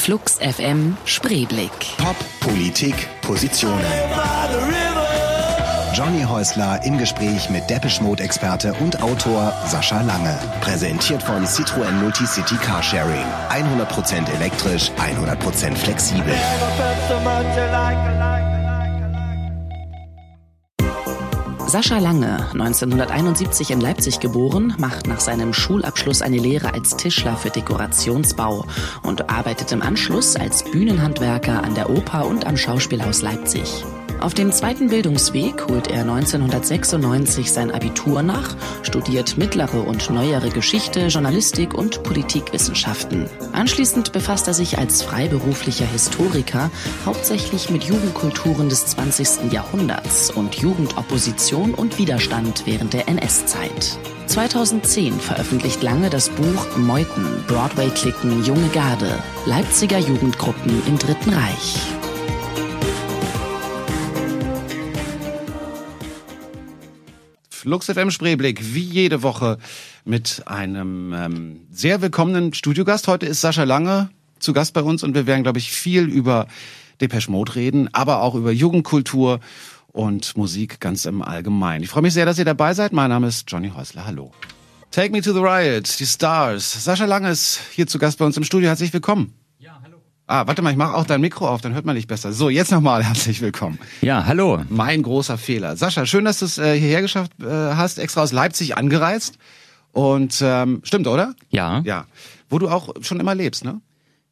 Flux FM Spreeblick. Pop, Politik, Positionen. Johnny Häusler im Gespräch mit Depeche Mode Experte und Autor Sascha Lange. Präsentiert von Citroën Multicity Carsharing. 100% elektrisch, 100% flexibel. Sascha Lange, 1971 in Leipzig geboren, macht nach seinem Schulabschluss eine Lehre als Tischler für Dekorationsbau und arbeitet im Anschluss als Bühnenhandwerker an der Oper und am Schauspielhaus Leipzig. Auf dem zweiten Bildungsweg holt er 1996 sein Abitur nach, studiert mittlere und neuere Geschichte, Journalistik und Politikwissenschaften. Anschließend befasst er sich als freiberuflicher Historiker hauptsächlich mit Jugendkulturen des 20. Jahrhunderts und Jugendopposition und Widerstand während der NS-Zeit. 2010 veröffentlicht Lange das Buch Meuten, Broadway-Klicken, Junge Garde, Leipziger Jugendgruppen im Dritten Reich. Lux FM Spreeblick, wie jede Woche mit einem ähm, sehr willkommenen Studiogast. Heute ist Sascha Lange zu Gast bei uns und wir werden, glaube ich, viel über Depeche Mode reden, aber auch über Jugendkultur und Musik ganz im Allgemeinen. Ich freue mich sehr, dass ihr dabei seid. Mein Name ist Johnny Häusler. Hallo. Take Me to the Riot, die Stars. Sascha Lange ist hier zu Gast bei uns im Studio. Herzlich willkommen. Ah, warte mal, ich mache auch dein Mikro auf, dann hört man dich besser. So, jetzt nochmal herzlich willkommen. Ja, hallo. Mein großer Fehler. Sascha, schön, dass du es äh, hierher geschafft äh, hast, extra aus Leipzig angereist. Und ähm, stimmt, oder? Ja. Ja. Wo du auch schon immer lebst, ne?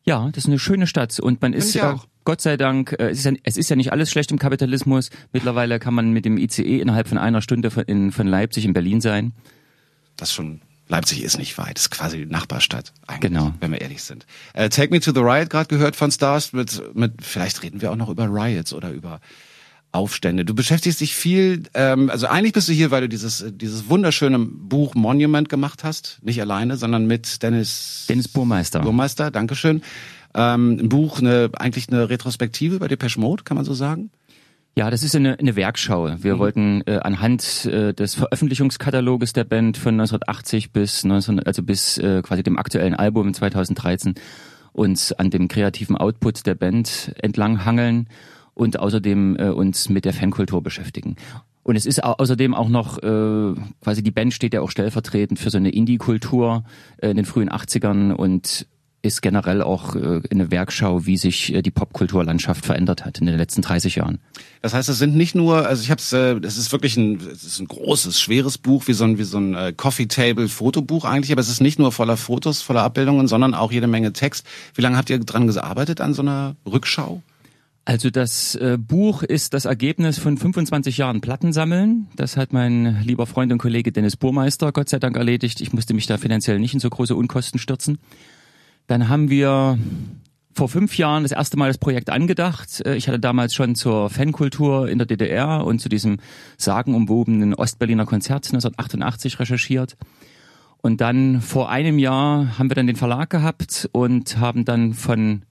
Ja, das ist eine schöne Stadt und man ist ja Gott sei Dank, äh, es ist, ja, es ist ja nicht alles schlecht im Kapitalismus. Mittlerweile kann man mit dem ICE innerhalb von einer Stunde von, in, von Leipzig in Berlin sein. Das schon Leipzig ist nicht weit, ist quasi die Nachbarstadt, eigentlich, genau. wenn wir ehrlich sind. Äh, Take Me to the Riot gerade gehört von Stars mit, mit, vielleicht reden wir auch noch über Riots oder über Aufstände. Du beschäftigst dich viel, ähm, also eigentlich bist du hier, weil du dieses, dieses wunderschöne Buch Monument gemacht hast, nicht alleine, sondern mit Dennis Dennis Burmeister. Burmeister, Dankeschön. Ähm, ein Buch, eine, eigentlich eine Retrospektive über Depeche Mode, kann man so sagen? Ja, das ist eine, eine Werkschau. Wir mhm. wollten äh, anhand äh, des Veröffentlichungskataloges der Band von 1980 bis 19, also bis äh, quasi dem aktuellen Album 2013 uns an dem kreativen Output der Band entlang hangeln und außerdem äh, uns mit der Fankultur beschäftigen. Und es ist außerdem auch noch, äh, quasi die Band steht ja auch stellvertretend für so eine Indie-Kultur äh, in den frühen 80ern und ist generell auch äh, eine Werkschau, wie sich äh, die Popkulturlandschaft verändert hat in den letzten 30 Jahren. Das heißt, es sind nicht nur, also ich habe es, äh, das ist wirklich ein, es ist ein großes, schweres Buch, wie so ein, wie so ein äh, Coffee Table Fotobuch eigentlich, aber es ist nicht nur voller Fotos, voller Abbildungen, sondern auch jede Menge Text. Wie lange habt ihr dran gearbeitet an so einer Rückschau? Also das äh, Buch ist das Ergebnis von 25 Jahren Plattensammeln. Das hat mein lieber Freund und Kollege Dennis Burmeister Gott sei Dank erledigt. Ich musste mich da finanziell nicht in so große Unkosten stürzen. Dann haben wir vor fünf Jahren das erste Mal das Projekt angedacht. Äh, ich hatte damals schon zur Fankultur in der DDR und zu diesem sagenumwobenen Ostberliner Konzert 1988 recherchiert. Und dann vor einem Jahr haben wir dann den Verlag gehabt und haben dann von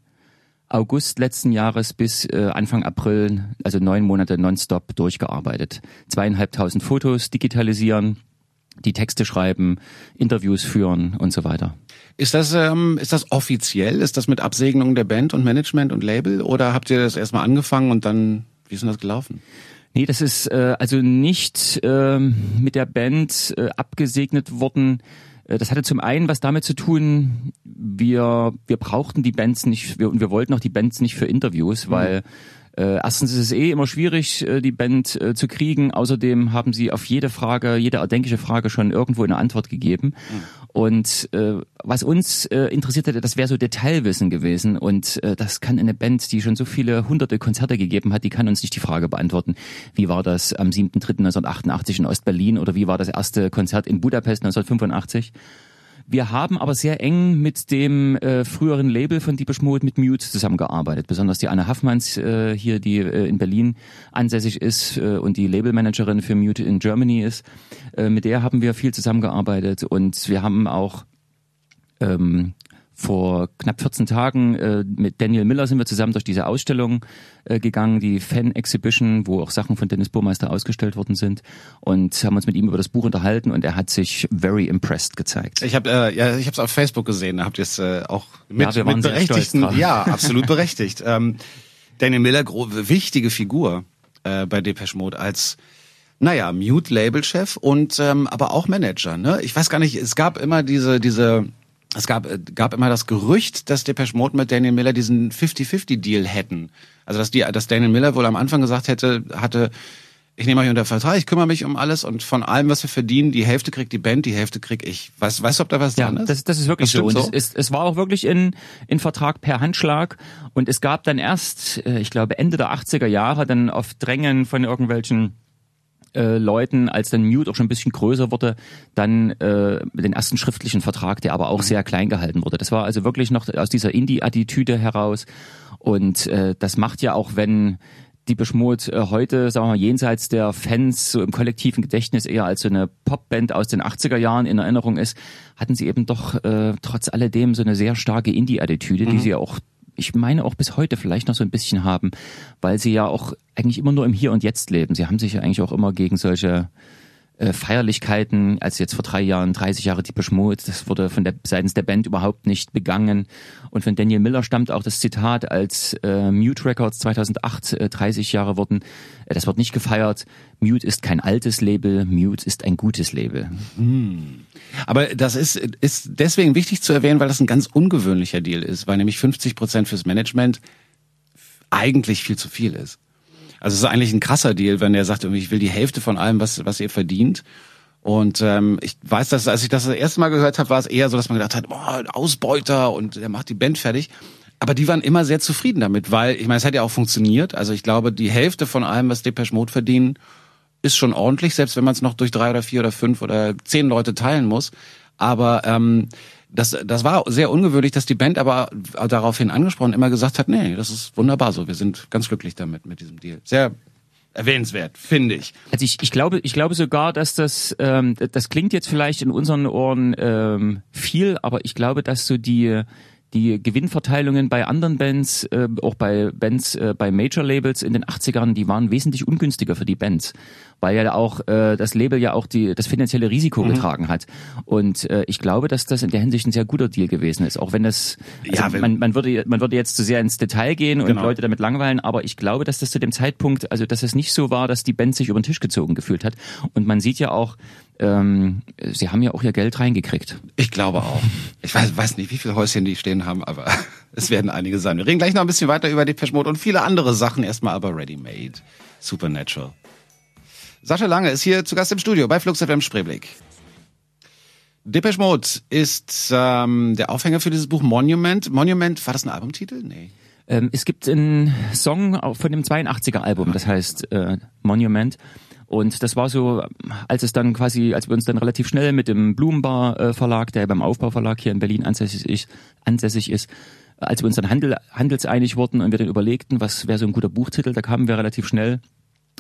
August letzten Jahres bis äh, Anfang April, also neun Monate nonstop durchgearbeitet. Zweieinhalbtausend Fotos digitalisieren, die Texte schreiben, Interviews führen und so weiter. Ist das, ähm, ist das offiziell? Ist das mit Absegnung der Band und Management und Label? Oder habt ihr das erstmal angefangen und dann, wie ist denn das gelaufen? Nee, das ist äh, also nicht äh, mit der Band äh, abgesegnet worden. Äh, das hatte zum einen was damit zu tun, wir, wir brauchten die Bands nicht, wir, und wir wollten auch die Bands nicht für Interviews, weil mhm äh, erstens ist es eh immer schwierig, äh, die Band äh, zu kriegen. Außerdem haben sie auf jede Frage, jede erdenkliche Frage schon irgendwo eine Antwort gegeben. Mhm. Und äh, was uns äh, interessiert hätte, das wäre so Detailwissen gewesen. Und äh, das kann eine Band, die schon so viele hunderte Konzerte gegeben hat, die kann uns nicht die Frage beantworten, wie war das am 7.3.1988 in Ostberlin oder wie war das erste Konzert in Budapest 1985. Wir haben aber sehr eng mit dem äh, früheren Label von Deepish Mode, mit Mute, zusammengearbeitet. Besonders die Anne Haffmanns äh, hier, die äh, in Berlin ansässig ist äh, und die Labelmanagerin für Mute in Germany ist. Äh, mit der haben wir viel zusammengearbeitet und wir haben auch ähm, vor knapp 14 Tagen äh, mit Daniel Miller sind wir zusammen durch diese Ausstellung äh, gegangen, die Fan Exhibition, wo auch Sachen von Dennis Burmeister ausgestellt worden sind und haben uns mit ihm über das Buch unterhalten und er hat sich very impressed gezeigt. Ich habe äh, ja, ich habe es auf Facebook gesehen, da habt ihr es äh, auch mit, ja, mit berechtigten, ja, absolut berechtigt. Ähm, Daniel Miller, wichtige Figur äh, bei Depeche Mode als naja, Mute-Label-Chef und ähm, aber auch Manager. Ne? Ich weiß gar nicht, es gab immer diese, diese es gab, äh, gab immer das Gerücht, dass Depeche Mode mit Daniel Miller diesen 50-50-Deal hätten. Also dass, die, dass Daniel Miller wohl am Anfang gesagt hätte, hatte, ich nehme euch unter Vertrag, ich kümmere mich um alles und von allem, was wir verdienen, die Hälfte kriegt die Band, die Hälfte krieg ich. Weißt, weißt du, ob da was ja, dran ist? Das, das ist wirklich das so. Und so? Es, ist, es war auch wirklich in, in Vertrag per Handschlag. Und es gab dann erst, äh, ich glaube, Ende der 80er Jahre dann auf Drängen von irgendwelchen äh, Leuten, als dann Mute auch schon ein bisschen größer wurde, dann äh, den ersten schriftlichen Vertrag, der aber auch mhm. sehr klein gehalten wurde. Das war also wirklich noch aus dieser Indie-Attitüde heraus. Und äh, das macht ja auch, wenn die Beschmut äh, heute, sagen wir mal, jenseits der Fans so im kollektiven Gedächtnis eher als so eine Popband aus den 80er Jahren in Erinnerung ist, hatten sie eben doch äh, trotz alledem so eine sehr starke Indie-Attitüde, mhm. die sie auch ich meine auch bis heute vielleicht noch so ein bisschen haben, weil sie ja auch eigentlich immer nur im Hier und Jetzt leben. Sie haben sich ja eigentlich auch immer gegen solche äh, Feierlichkeiten, als jetzt vor drei Jahren 30 Jahre die Mode, das wurde von der seitens der Band überhaupt nicht begangen. Und von Daniel Miller stammt auch das Zitat, als äh, Mute Records 2008 äh, 30 Jahre wurden, äh, das wird nicht gefeiert. Mute ist kein altes Label, Mute ist ein gutes Label. Hm. Aber das ist, ist deswegen wichtig zu erwähnen, weil das ein ganz ungewöhnlicher Deal ist, weil nämlich 50 Prozent fürs Management eigentlich viel zu viel ist. Also es ist eigentlich ein krasser Deal, wenn er sagt, ich will die Hälfte von allem, was, was ihr verdient. Und ähm, ich weiß, dass als ich das das erste Mal gehört habe, war es eher so, dass man gedacht hat, boah, Ausbeuter und der macht die Band fertig. Aber die waren immer sehr zufrieden damit, weil, ich meine, es hat ja auch funktioniert. Also ich glaube, die Hälfte von allem, was Depeche Mode verdienen, ist schon ordentlich, selbst wenn man es noch durch drei oder vier oder fünf oder zehn Leute teilen muss. Aber ähm, das, das war sehr ungewöhnlich, dass die Band aber daraufhin angesprochen immer gesagt hat, nee, das ist wunderbar so, wir sind ganz glücklich damit, mit diesem Deal. Sehr erwähnenswert, finde ich. Also ich, ich glaube, ich glaube sogar, dass das, ähm, das klingt jetzt vielleicht in unseren Ohren ähm, viel, aber ich glaube, dass so die die Gewinnverteilungen bei anderen Bands, äh, auch bei Bands äh, bei Major Labels in den 80ern, die waren wesentlich ungünstiger für die Bands, weil ja auch äh, das Label ja auch die das finanzielle Risiko mhm. getragen hat. Und äh, ich glaube, dass das in der Hinsicht ein sehr guter Deal gewesen ist, auch wenn das also ja, wenn, man, man würde man würde jetzt zu sehr ins Detail gehen und genau. Leute damit langweilen, aber ich glaube, dass das zu dem Zeitpunkt, also dass es nicht so war, dass die Band sich über den Tisch gezogen gefühlt hat. Und man sieht ja auch, ähm, sie haben ja auch ihr Geld reingekriegt. Ich glaube auch. Ich weiß, weiß nicht, wie viele Häuschen die stehen haben, aber es werden einige sein. Wir reden gleich noch ein bisschen weiter über Depeche Mode und viele andere Sachen. Erstmal aber Ready Made, Supernatural. Sascha Lange ist hier zu Gast im Studio bei Flux FM Spreeblick. Depeche Mode ist ähm, der Aufhänger für dieses Buch Monument. Monument, war das ein Albumtitel? Nee. Ähm, es gibt einen Song von dem 82er Album, das heißt äh, Monument. Und das war so, als es dann quasi, als wir uns dann relativ schnell mit dem Blumenbar äh, Verlag, der beim Aufbauverlag hier in Berlin ansässig ist, ansässig ist als wir uns dann handel, handelseinig wurden und wir dann überlegten, was wäre so ein guter Buchtitel, da kamen wir relativ schnell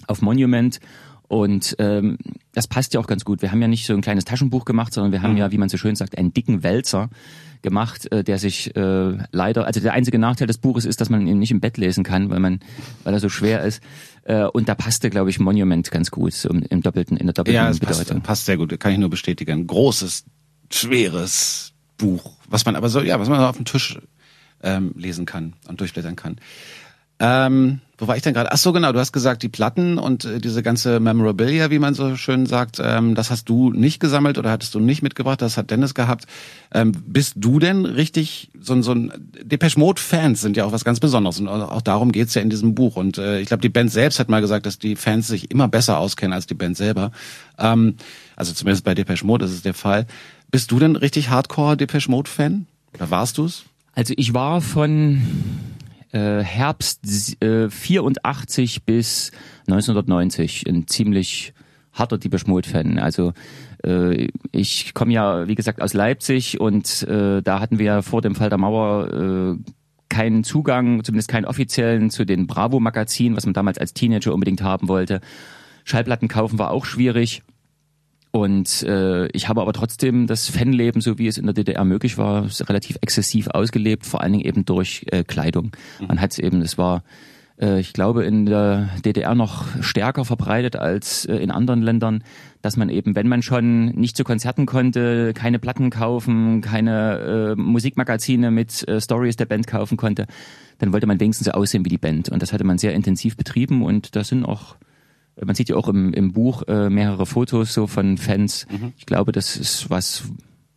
auf Monument und ähm, das passt ja auch ganz gut. Wir haben ja nicht so ein kleines Taschenbuch gemacht, sondern wir haben mhm. ja, wie man so schön sagt, einen dicken Wälzer gemacht, äh, der sich äh, leider, also der einzige Nachteil des Buches ist, dass man ihn nicht im Bett lesen kann, weil man, weil er so schwer ist. Äh, und da passte, glaube ich, Monument ganz gut so im, doppelten, in der doppelten ja, es Bedeutung. Passt, passt sehr gut, kann ich nur bestätigen. Großes, schweres Buch, was man aber so, ja, was man auf dem Tisch ähm, lesen kann und durchblättern kann. Ähm, wo war ich denn gerade? Ach so, genau, du hast gesagt, die Platten und äh, diese ganze Memorabilia, wie man so schön sagt, ähm, das hast du nicht gesammelt oder hattest du nicht mitgebracht, das hat Dennis gehabt. Ähm, bist du denn richtig so, so ein Depeche Mode Fans sind ja auch was ganz Besonderes und auch darum geht's ja in diesem Buch und äh, ich glaube, die Band selbst hat mal gesagt, dass die Fans sich immer besser auskennen als die Band selber. Ähm, also zumindest bei Depeche Mode ist es der Fall. Bist du denn richtig Hardcore Depeche Mode Fan? Oder warst du's? Also ich war von äh, Herbst äh, 84 bis 1990 ein ziemlich harter Deepish Mode-Fan. Also äh, ich komme ja, wie gesagt, aus Leipzig und äh, da hatten wir vor dem Fall der Mauer äh, keinen Zugang, zumindest keinen offiziellen, zu den Bravo-Magazinen, was man damals als Teenager unbedingt haben wollte. Schallplatten kaufen war auch schwierig. Und äh, ich habe aber trotzdem das Fanleben, so wie es in der DDR möglich war, relativ exzessiv ausgelebt, vor allen Dingen eben durch äh, Kleidung. Man hat es eben, es war, äh, ich glaube, in der DDR noch stärker verbreitet als äh, in anderen Ländern, dass man eben, wenn man schon nicht zu Konzerten konnte, keine Platten kaufen, keine äh, Musikmagazine mit äh, Stories der Band kaufen konnte, dann wollte man wenigstens so aussehen wie die Band. Und das hatte man sehr intensiv betrieben und da sind auch man sieht ja auch im, im Buch äh, mehrere Fotos so von Fans. Mhm. Ich glaube, das ist was,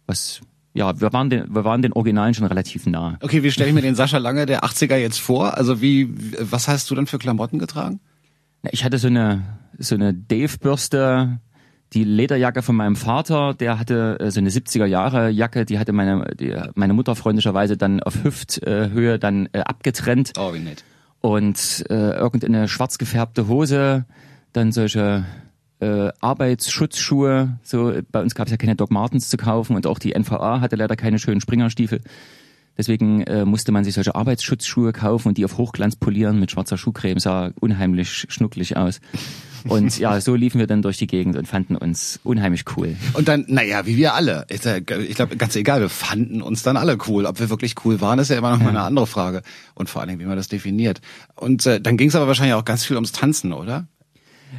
was ja, wir waren den, wir waren den Originalen schon relativ nah. Okay, wie stelle ich mir den Sascha Lange der 80er jetzt vor? Also wie, was hast du dann für Klamotten getragen? Ich hatte so eine, so eine Dave-Bürste, die Lederjacke von meinem Vater, der hatte äh, so eine 70er Jahre Jacke, die hatte meine, die, meine Mutter freundlicherweise dann auf Hüfthöhe dann äh, abgetrennt. Oh, wie nett. Und äh, irgendeine schwarz gefärbte Hose, dann solche äh, Arbeitsschutzschuhe. So bei uns gab es ja keine Doc Martens zu kaufen und auch die NVA hatte leider keine schönen Springerstiefel. Deswegen äh, musste man sich solche Arbeitsschutzschuhe kaufen und die auf Hochglanz polieren mit schwarzer Schuhcreme. Sah unheimlich schnucklig aus. Und ja, so liefen wir dann durch die Gegend und fanden uns unheimlich cool. Und dann, naja, wie wir alle. Ich, ich glaube, ganz egal, wir fanden uns dann alle cool. Ob wir wirklich cool waren, ist ja immer noch mal eine andere Frage. Und vor allen Dingen, wie man das definiert. Und äh, dann ging es aber wahrscheinlich auch ganz viel ums Tanzen, oder?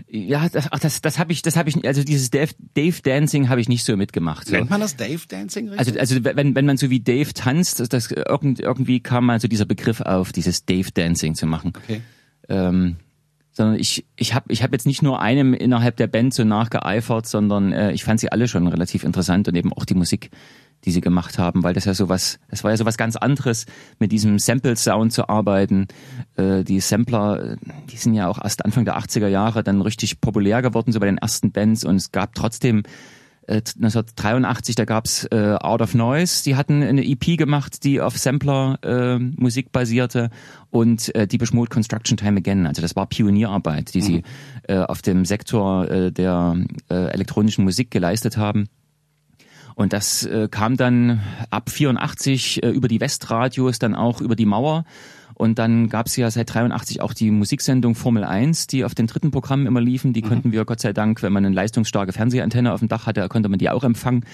Ja, das, ach, das, das habe ich, das habe ich, also dieses Dave, Dave Dancing habe ich nicht so mitgemacht. So. Nennt man das Dave Dancing? Richtig? Also, also wenn, wenn man so wie Dave tanzt, das, das irgendwie kam mal so dieser Begriff auf, dieses Dave Dancing zu machen. Okay. Ähm, sondern ich, ich habe ich hab jetzt nicht nur einem innerhalb der Band so nachgeeifert, sondern äh, ich fand sie alle schon relativ interessant und eben auch die Musik die sie gemacht haben, weil das ja sowas, das war ja sowas ganz anderes, mit diesem Sample-Sound zu arbeiten. Äh, die Sampler, die sind ja auch erst Anfang der 80er Jahre dann richtig populär geworden, so bei den ersten Bands und es gab trotzdem äh, 1983, da gab's äh, Out of Noise, die hatten eine EP gemacht, die auf Sampler-Musik äh, basierte und äh, Deepish Mode Construction Time Again. Also das war Pionierarbeit, die mhm. sie äh, auf dem Sektor äh, der äh, elektronischen Musik geleistet haben. Und das äh, kam dann ab 84 äh, über die Westradios, dann auch über die Mauer. Und dann gab es ja seit 83 auch die Musiksendung Formel 1, die auf den dritten Programmen immer liefen. Die mhm. konnten wir Gott sei Dank, wenn man eine leistungsstarke Fernsehantenne auf dem Dach hatte, konnte man die auch empfangen.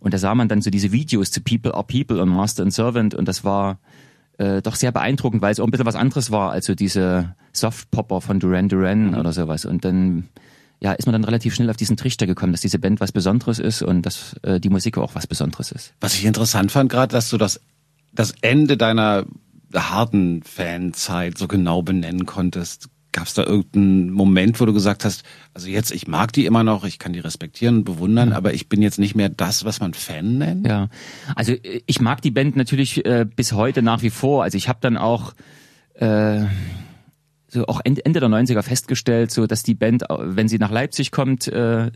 Und da sah man dann so diese Videos zu People are People und Master and Servant. Und das war äh, doch sehr beeindruckend, weil es auch ein bisschen was anderes war als so diese Softpopper von Duran Duran mhm. oder sowas. Und dann ja, ist man dann relativ schnell auf diesen Trichter gekommen, dass diese Band was Besonderes ist und dass äh, die Musik auch was Besonderes ist. Was ich interessant fand gerade, dass du das, das Ende deiner harten Fanzeit so genau benennen konntest. Gab es da irgendeinen Moment, wo du gesagt hast, also jetzt, ich mag die immer noch, ich kann die respektieren und bewundern, mhm. aber ich bin jetzt nicht mehr das, was man Fan nennt? Ja, also äh, ich mag die Band natürlich äh, bis heute nach wie vor. Also ich habe dann auch äh, so auch Ende der 90er festgestellt, so dass die Band, wenn sie nach Leipzig kommt, äh,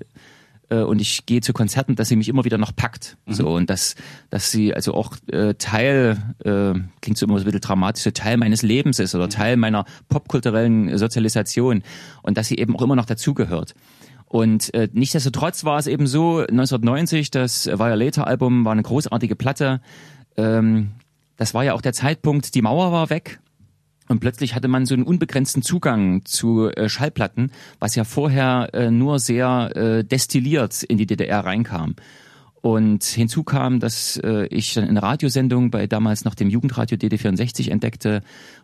äh, und ich gehe zu Konzerten, dass sie mich immer wieder noch packt. Mhm. So und dass dass sie also auch äh, Teil äh, klingt so immer so ein bisschen dramatisch, so Teil meines Lebens ist oder mhm. Teil meiner popkulturellen Sozialisation und dass sie eben auch immer noch dazugehört. Und äh, nichtsdestotrotz war es eben so 1990, das Violator Album war eine großartige Platte. Ähm, das war ja auch der Zeitpunkt, die Mauer war weg und plötzlich hatte man so einen unbegrenzten Zugang zu äh, Schallplatten, was ja vorher äh, nur sehr äh, destilliert in die DDR reinkam. Und hinzu kam, dass äh, ich dann in einer Radiosendung bei damals noch dem Jugendradio DD64 entdeckte,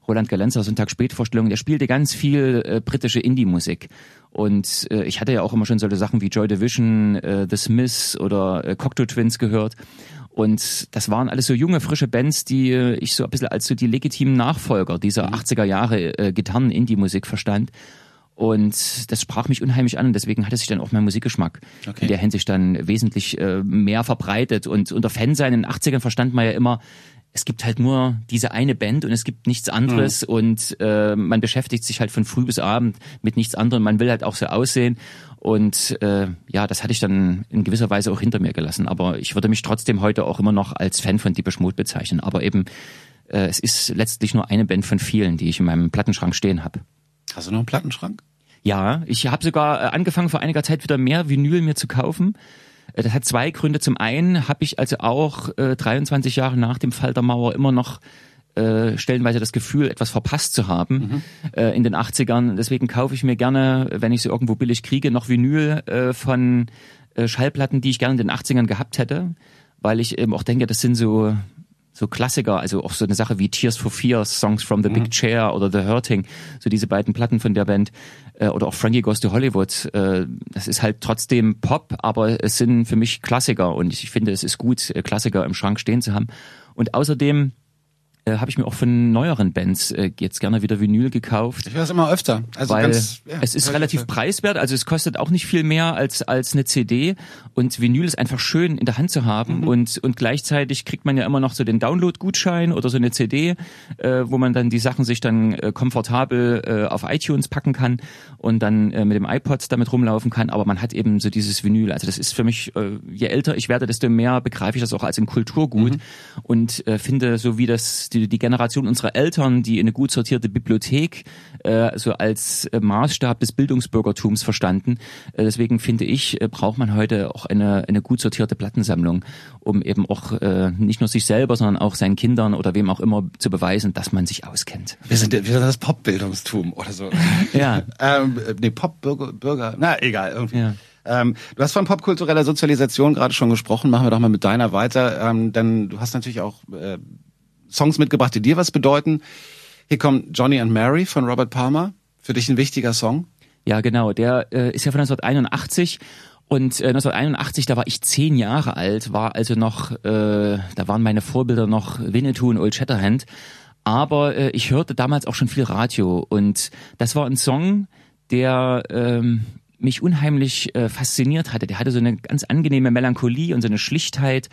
Roland Galenzer Sonntag-Spätvorstellung, der spielte ganz viel äh, britische Indie-Musik. Und äh, ich hatte ja auch immer schon solche Sachen wie Joy Division, äh, The Smiths oder äh, Cocteau Twins gehört. Und das waren alles so junge, frische Bands, die äh, ich so ein bisschen als so die legitimen Nachfolger dieser mhm. 80er Jahre äh, Gitarren-Indie-Musik verstand. Und das sprach mich unheimlich an und deswegen hatte sich dann auch mein Musikgeschmack okay. in der Hinsicht dann wesentlich äh, mehr verbreitet. Und unter Fansein in den 80ern verstand man ja immer, es gibt halt nur diese eine Band und es gibt nichts anderes mhm. und äh, man beschäftigt sich halt von früh bis abend mit nichts anderem. Man will halt auch so aussehen und äh, ja, das hatte ich dann in gewisser Weise auch hinter mir gelassen. Aber ich würde mich trotzdem heute auch immer noch als Fan von Deepish Mode bezeichnen. Aber eben, äh, es ist letztlich nur eine Band von vielen, die ich in meinem Plattenschrank stehen habe. Hast du noch einen Plattenschrank? Ja, ich habe sogar äh, angefangen vor einiger Zeit wieder mehr Vinyl mir zu kaufen. Äh, das hat zwei Gründe. Zum einen habe ich also auch äh, 23 Jahre nach dem Fall der Mauer immer noch äh, stellenweise das Gefühl, etwas verpasst zu haben mhm. äh, in den 80ern. Deswegen kaufe ich mir gerne, wenn ich sie irgendwo billig kriege, noch Vinyl äh, von äh, Schallplatten, die ich gerne in den 80ern gehabt hätte, weil ich eben auch denke, das sind so so Klassiker, also auch so eine Sache wie Tears for Fears, Songs from the Big Chair oder The Hurting, so diese beiden Platten von der Band äh, oder auch Frankie Goes to Hollywood. Äh, das ist halt trotzdem Pop, aber es sind für mich Klassiker und ich finde, es ist gut, äh, Klassiker im Schrank stehen zu haben. Und außerdem äh, habe ich mir auch von neueren Bands äh, jetzt gerne wieder Vinyl gekauft. Ich höre es immer öfter. Also weil ganz, ja, es ist relativ öfter. preiswert, also es kostet auch nicht viel mehr als als eine CD und Vinyl ist einfach schön in der Hand zu haben Mhm. und und gleichzeitig kriegt man ja immer noch so den Download-Gutschein oder so eine CD, äh, wo man dann die Sachen sich dann äh, komfortabel äh, auf iTunes packen kann und dann äh, mit dem iPod damit rumlaufen kann, aber man hat eben so dieses Vinyl. Also das ist für mich, äh, je älter ich werde, desto mehr begreife ich das auch als ein Kulturgut Mhm. und äh, finde, so wie das die, die Generation unserer Eltern, die eine gut sortierte Bibliothek äh, so als äh, Maßstab des Bildungsbürgertums verstanden. Äh, deswegen finde ich, äh, braucht man heute auch eine, eine gut sortierte Plattensammlung, um eben auch äh, nicht nur sich selber, sondern auch seinen Kindern oder wem auch immer zu beweisen, dass man sich auskennt. Wir sind, wir sind das Popbildungstum oder so. Ja. ähm, nee, Popbürger, Bürger, na egal, irgendwie. Ja. Ähm, du hast von popkultureller Sozialisation gerade schon gesprochen, machen wir doch mal mit deiner weiter, ähm, denn du hast natürlich auch äh, Songs mitgebracht, die dir was bedeuten. Hier kommt Johnny and Mary von Robert Palmer, für dich ein wichtiger Song. Ja, genau. Der äh, ist ja von 1981 und äh, 1981, da war ich zehn Jahre alt, war also noch, äh, da waren meine Vorbilder noch Winnetou und Old Shatterhand. Aber äh, ich hörte damals auch schon viel Radio und das war ein Song, der ähm, mich unheimlich äh, fasziniert hatte. Der hatte so eine ganz angenehme Melancholie und so eine Schlichtheit.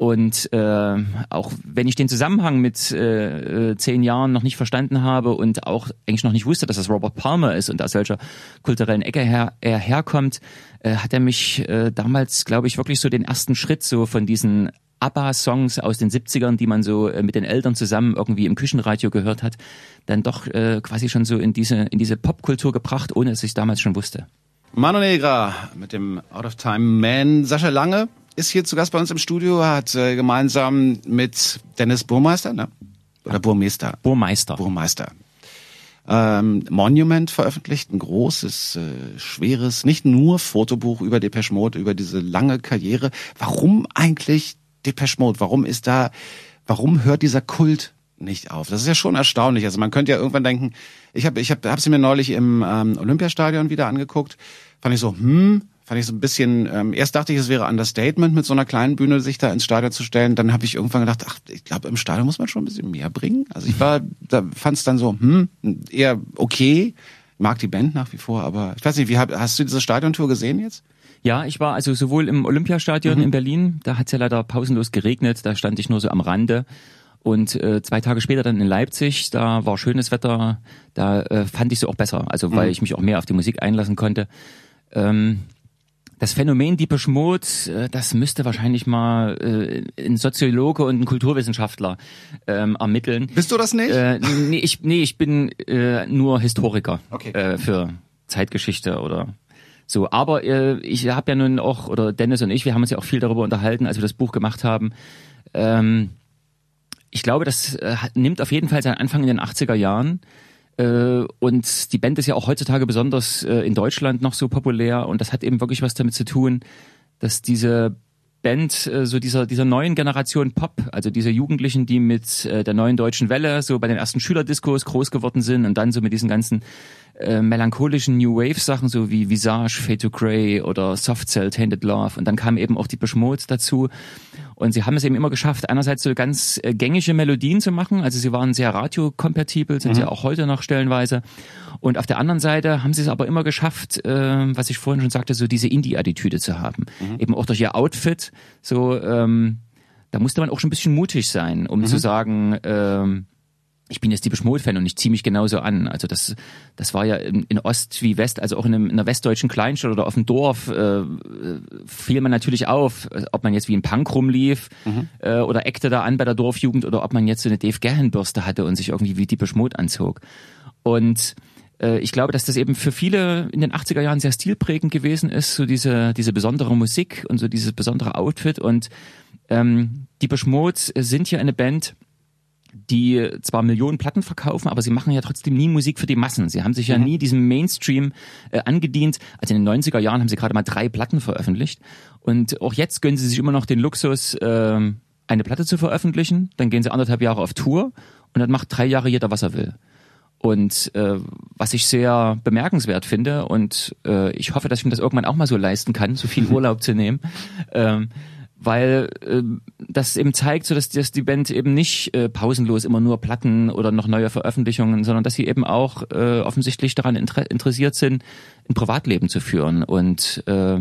Und äh, auch wenn ich den Zusammenhang mit äh, äh, zehn Jahren noch nicht verstanden habe und auch eigentlich noch nicht wusste, dass das Robert Palmer ist und aus welcher kulturellen Ecke her, er herkommt, äh, hat er mich äh, damals, glaube ich, wirklich so den ersten Schritt so von diesen ABBA-Songs aus den 70ern, die man so äh, mit den Eltern zusammen irgendwie im Küchenradio gehört hat, dann doch äh, quasi schon so in diese, in diese Popkultur gebracht, ohne dass ich damals schon wusste. Mano Negra mit dem Out of Time Man. Sascha Lange ist hier zu Gast bei uns im Studio, hat äh, gemeinsam mit Dennis Burmeister, ne? Oder Burmeister? Burmeister. Burmeister. Ähm, Monument veröffentlicht, ein großes, äh, schweres, nicht nur Fotobuch über Depeche Mode, über diese lange Karriere. Warum eigentlich Depeche Mode? Warum ist da, warum hört dieser Kult nicht auf? Das ist ja schon erstaunlich. Also man könnte ja irgendwann denken, ich habe ich hab, hab sie mir neulich im ähm, Olympiastadion wieder angeguckt, fand ich so, hm, fand ich so ein bisschen, ähm, erst dachte ich, es wäre Understatement, mit so einer kleinen Bühne sich da ins Stadion zu stellen. Dann habe ich irgendwann gedacht, ach, ich glaube, im Stadion muss man schon ein bisschen mehr bringen. Also ich war, da fand es dann so, hm, eher okay. Mag die Band nach wie vor, aber ich weiß nicht, wie hast du diese Stadiontour gesehen jetzt? Ja, ich war also sowohl im Olympiastadion Mhm. in Berlin, da hat's ja leider pausenlos geregnet, da stand ich nur so am Rande. Und äh, zwei Tage später dann in Leipzig, da war schönes Wetter, da äh, fand ich sie auch besser, also weil Mhm. ich mich auch mehr auf die Musik einlassen konnte. Ähm, das Phänomen Deepish Mode, äh, das müsste wahrscheinlich mal äh, ein Soziologe und ein Kulturwissenschaftler ähm, ermitteln. Bist du das nicht? Äh, nee, ich, nee, ich bin äh, nur Historiker Okay. äh, für Zeitgeschichte oder so. Aber äh, ich habe ja nun auch, oder Dennis und ich, wir haben uns ja auch viel darüber unterhalten, als wir das Buch gemacht haben. Ähm, ich glaube, das äh, nimmt auf jeden Fall seinen Anfang in den 80er Jahren. Äh, und die Band ist ja auch heutzutage besonders äh, in Deutschland noch so populär. Und das hat eben wirklich was damit zu tun, dass diese Band äh, so dieser dieser neuen Generation Pop, also diese Jugendlichen, die mit der neuen deutschen Welle so bei den ersten Schülerdiskos groß geworden sind und dann so mit diesen ganzen äh, melancholischen New Wave Sachen so wie Visage, Fade to Grey oder Soft Cell, Tainted Love. Und dann kam eben auch die Beschmutz dazu. Und sie haben es eben immer geschafft, einerseits so ganz äh, gängige Melodien zu machen, also sie waren sehr radiokompatibel, sind sie auch heute noch stellenweise. Und auf der anderen Seite haben sie es aber immer geschafft, äh, was ich vorhin schon sagte, so diese Indie-Attitüde zu haben. Eben auch durch ihr Outfit, so, ähm, da musste man auch schon ein bisschen mutig sein, um zu sagen, ähm, ich bin jetzt die Mode-Fan und ich ziehe mich genauso an. Also das, das war ja in, in Ost wie West, also auch in, einem, in einer westdeutschen Kleinstadt oder auf dem Dorf, äh, fiel man natürlich auf, ob man jetzt wie ein Punk rumlief äh, oder eckte da an bei der Dorfjugend oder ob man jetzt so eine Dave Gahan-Bürste hatte und sich irgendwie wie die Mode anzog. Und äh, ich glaube, dass das eben für viele in den 80er Jahren sehr stilprägend gewesen ist, so diese, diese besondere Musik und so dieses besondere Outfit. Und ähm, die Mode sind ja eine Band, die zwar Millionen Platten verkaufen, aber sie machen ja trotzdem nie Musik für die Massen. Sie haben sich ja mhm. nie diesem Mainstream äh, angedient. Also in den 90er Jahren haben sie gerade mal drei Platten veröffentlicht. Und auch jetzt gönnen sie sich immer noch den Luxus, äh, eine Platte zu veröffentlichen. Dann gehen sie anderthalb Jahre auf Tour und dann macht drei Jahre jeder, was er will. Und äh, was ich sehr bemerkenswert finde und äh, ich hoffe, dass ich mir das irgendwann auch mal so leisten kann, so viel Urlaub zu nehmen, ähm, weil äh, das eben zeigt, so dass, dass die Band eben nicht äh, pausenlos immer nur Platten oder noch neue Veröffentlichungen, sondern dass sie eben auch äh, offensichtlich daran inter interessiert sind, ein Privatleben zu führen und äh,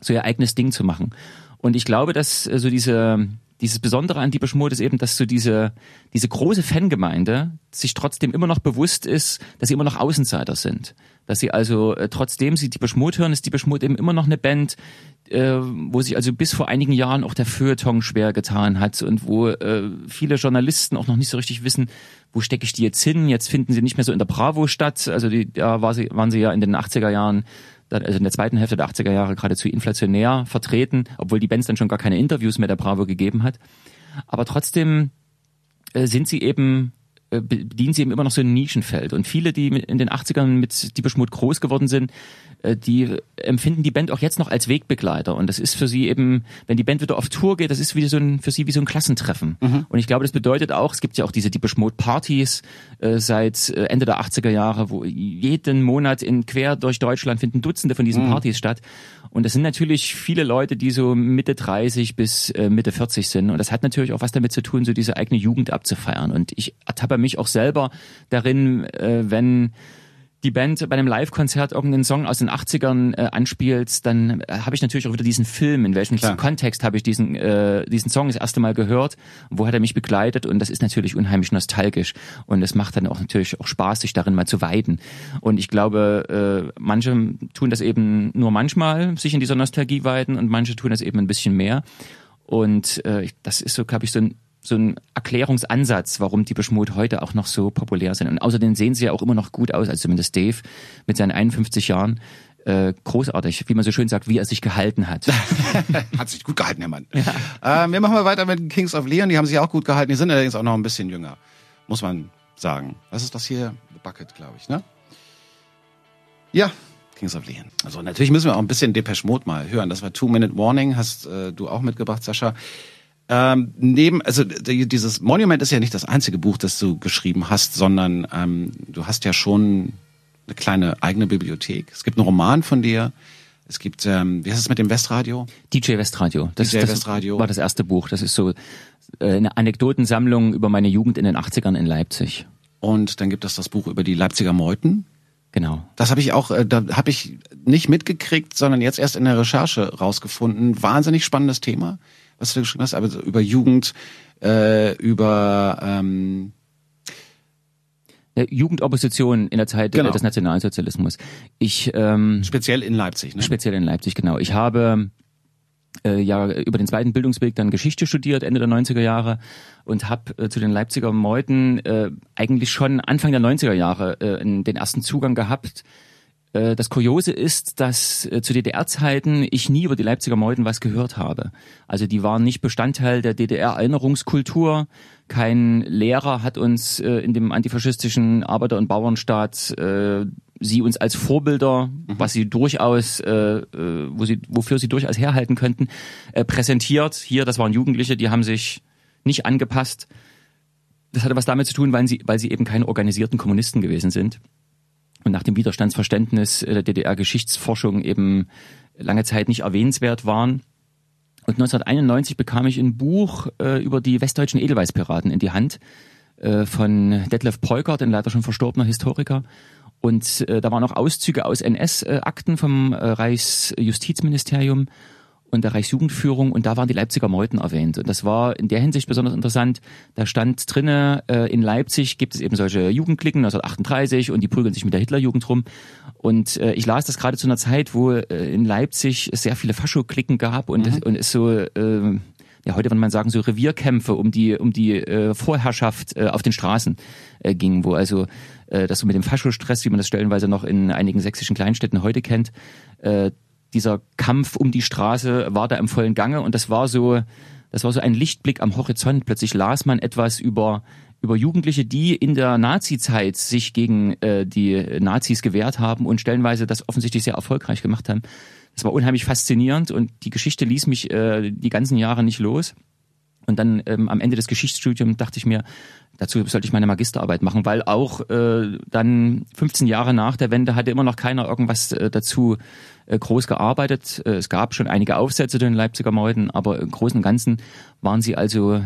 so ihr eigenes Ding zu machen. Und ich glaube, dass äh, so diese dieses Besondere an Deepish Mode ist eben, dass so diese, diese große Fangemeinde sich trotzdem immer noch bewusst ist, dass sie immer noch Außenseiter sind. Dass sie also, äh, trotzdem sie Deepish Mode hören, ist Deepish Mode eben immer noch eine Band, äh, wo sich also bis vor einigen Jahren auch der Feuilleton schwer getan hat und wo äh, viele Journalisten auch noch nicht so richtig wissen, wo stecke ich die jetzt hin? Jetzt finden sie nicht mehr so in der Bravo statt. Also die, da war sie, waren sie ja in den 80er Jahren also in der zweiten Hälfte der 80er Jahre geradezu inflationär vertreten, obwohl die Bands dann schon gar keine Interviews mehr der Bravo gegeben hat. Aber trotzdem äh, sind sie eben bedienen sie eben immer noch so ein Nischenfeld. Und viele, die in den 80ern mit Mode groß geworden sind, äh, die empfinden die Band auch jetzt noch als Wegbegleiter. Und das ist für sie eben, wenn die Band wieder auf Tour geht, das ist wie so ein, für sie wie so ein Klassentreffen. Mhm. Und ich glaube, das bedeutet auch, es gibt ja auch diese Deepish Mode Partys äh, seit äh, Ende der 80er Jahre, wo jeden Monat in quer durch Deutschland finden Dutzende von diesen mhm. Partys statt. Und das sind natürlich viele Leute, die so Mitte 30 bis äh, Mitte 40 sind. Und das hat natürlich auch was damit zu tun, so diese eigene Jugend abzufeiern. Und ich ertappe mich auch selber darin, äh, wenn die Band bei einem Live-Konzert irgendeinen Song aus den 80ern äh, anspielt, dann äh, habe ich natürlich auch wieder diesen Film, in welchem Klar. Kontext habe ich diesen, äh, diesen Song das erste Mal gehört, wo hat er mich begleitet und das ist natürlich unheimlich nostalgisch und es macht dann auch natürlich auch Spaß, sich darin mal zu weiden. Und ich glaube, äh, manche tun das eben nur manchmal, sich in dieser Nostalgie weiden und manche tun das eben ein bisschen mehr. Und äh, das ist so, glaube ich, so ein so ein Erklärungsansatz, warum die Beschmut heute auch noch so populär sind. Und außerdem sehen sie ja auch immer noch gut aus, also zumindest Dave mit seinen 51 Jahren. Äh, großartig, wie man so schön sagt, wie er sich gehalten hat. hat sich gut gehalten, Herr Mann. Ja. Äh, wir machen mal weiter mit Kings of Leon, die haben sich auch gut gehalten, die sind allerdings auch noch ein bisschen jünger, muss man sagen. Was ist das hier? The Bucket, glaube ich, ne? Ja, Kings of Leon. Also natürlich müssen wir auch ein bisschen Depeche Mode mal hören. Das war Two Minute Warning, hast äh, du auch mitgebracht, Sascha. Ähm, neben, also dieses Monument ist ja nicht das einzige Buch, das du geschrieben hast, sondern ähm, du hast ja schon eine kleine eigene Bibliothek. Es gibt einen Roman von dir. Es gibt, ähm, wie heißt es mit dem Westradio? DJ Westradio. Das, DJ das Westradio. war das erste Buch. Das ist so äh, eine Anekdotensammlung über meine Jugend in den 80ern in Leipzig. Und dann gibt es das Buch über die Leipziger Meuten. Genau. Das habe ich auch, äh, da habe ich nicht mitgekriegt, sondern jetzt erst in der Recherche rausgefunden. Wahnsinnig spannendes Thema was du geschrieben hast, aber über Jugend, äh, über ähm, Jugendopposition in der Zeit genau. des Nationalsozialismus. Ich ähm, speziell in Leipzig, ne? Speziell in Leipzig, genau. Ich habe äh, ja über den zweiten Bildungsweg dann Geschichte studiert Ende der 90er Jahre und habe äh, zu den Leipziger Meuten äh, eigentlich schon Anfang der 90er Jahre äh, den ersten Zugang gehabt äh, das Kuriose ist, dass äh, zu DDR-Zeiten ich nie über die Leipziger Meuten was gehört habe. Also die waren nicht Bestandteil der DDR-Erinnerungskultur. Kein Lehrer hat uns äh, in dem antifaschistischen Arbeiter- und Bauernstaat sie uns als Vorbilder, mhm. was sie durchaus, äh, wo sie, wofür sie durchaus herhalten könnten, äh, präsentiert. Hier, das waren Jugendliche, die haben sich nicht angepasst. Das hatte was damit zu tun, weil sie, weil sie eben keine organisierten Kommunisten gewesen sind und nach dem Widerstandsverständnis der DDR-Geschichtsforschung eben lange Zeit nicht erwähnenswert waren. Und 1991 bekam ich ein Buch äh, über die westdeutschen Edelweißpiraten in die Hand äh, von Detlef Peukert, ein leider schon verstorbener Historiker. Und äh, da waren auch Auszüge aus NS-Akten vom äh, Reichsjustizministerium und der Reichsjugendführung und da waren die Leipziger Meuten erwähnt. Und das war in der Hinsicht besonders interessant. Da stand drinne, äh, in Leipzig gibt es eben solche Jugendklicken 1938 und die prügeln sich mit der Hitlerjugend rum. Und äh, ich las das gerade zu einer Zeit, wo äh, in Leipzig es sehr viele Fascho-Klicken gab und, mhm. es, und es so äh, ja heute würde man sagen so Revierkämpfe um die um die äh, Vorherrschaft äh, auf den Straßen äh, ging, wo also äh, das so mit dem Faschostress, wie man das stellenweise noch in einigen sächsischen Kleinstädten heute kennt, äh, dieser Kampf um die Straße war da im vollen Gange und das war so, das war so ein Lichtblick am Horizont. Plötzlich las man etwas über über Jugendliche, die in der Nazi-Zeit sich gegen äh, die Nazis gewehrt haben und stellenweise das offensichtlich sehr erfolgreich gemacht haben. Das war unheimlich faszinierend und die Geschichte ließ mich äh, die ganzen Jahre nicht los. Und dann ähm, am Ende des Geschichtsstudiums dachte ich mir, dazu sollte ich meine Magisterarbeit machen, weil auch äh, dann 15 Jahre nach der Wende hatte immer noch keiner irgendwas äh, dazu groß gearbeitet. Äh, es gab schon einige Aufsätze zu den Leipziger Meuten, aber im Großen und Ganzen waren sie also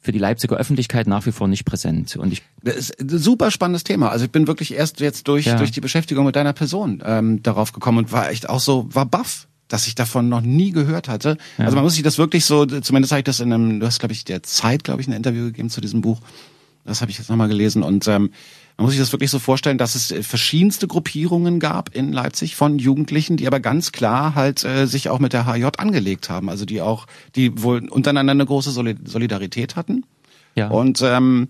für die Leipziger Öffentlichkeit nach wie vor nicht präsent. Und ich das ist ein super spannendes Thema. Also ich bin wirklich erst jetzt durch Ja. durch die Beschäftigung mit deiner Person ähm, darauf gekommen und war echt auch so war baff, dass ich davon noch nie gehört hatte. Also man muss sich das wirklich so, zumindest habe ich das in einem, du hast glaube ich der Zeit glaube ich ein Interview gegeben zu diesem Buch. Das habe ich jetzt nochmal gelesen und ähm, man muss sich das wirklich so vorstellen, dass es äh, verschiedenste Gruppierungen gab in Leipzig von Jugendlichen, die aber ganz klar halt äh, sich auch mit der HJ angelegt haben. Also die auch, die wohl untereinander eine große Soli- Solidarität hatten. ja. Und ähm,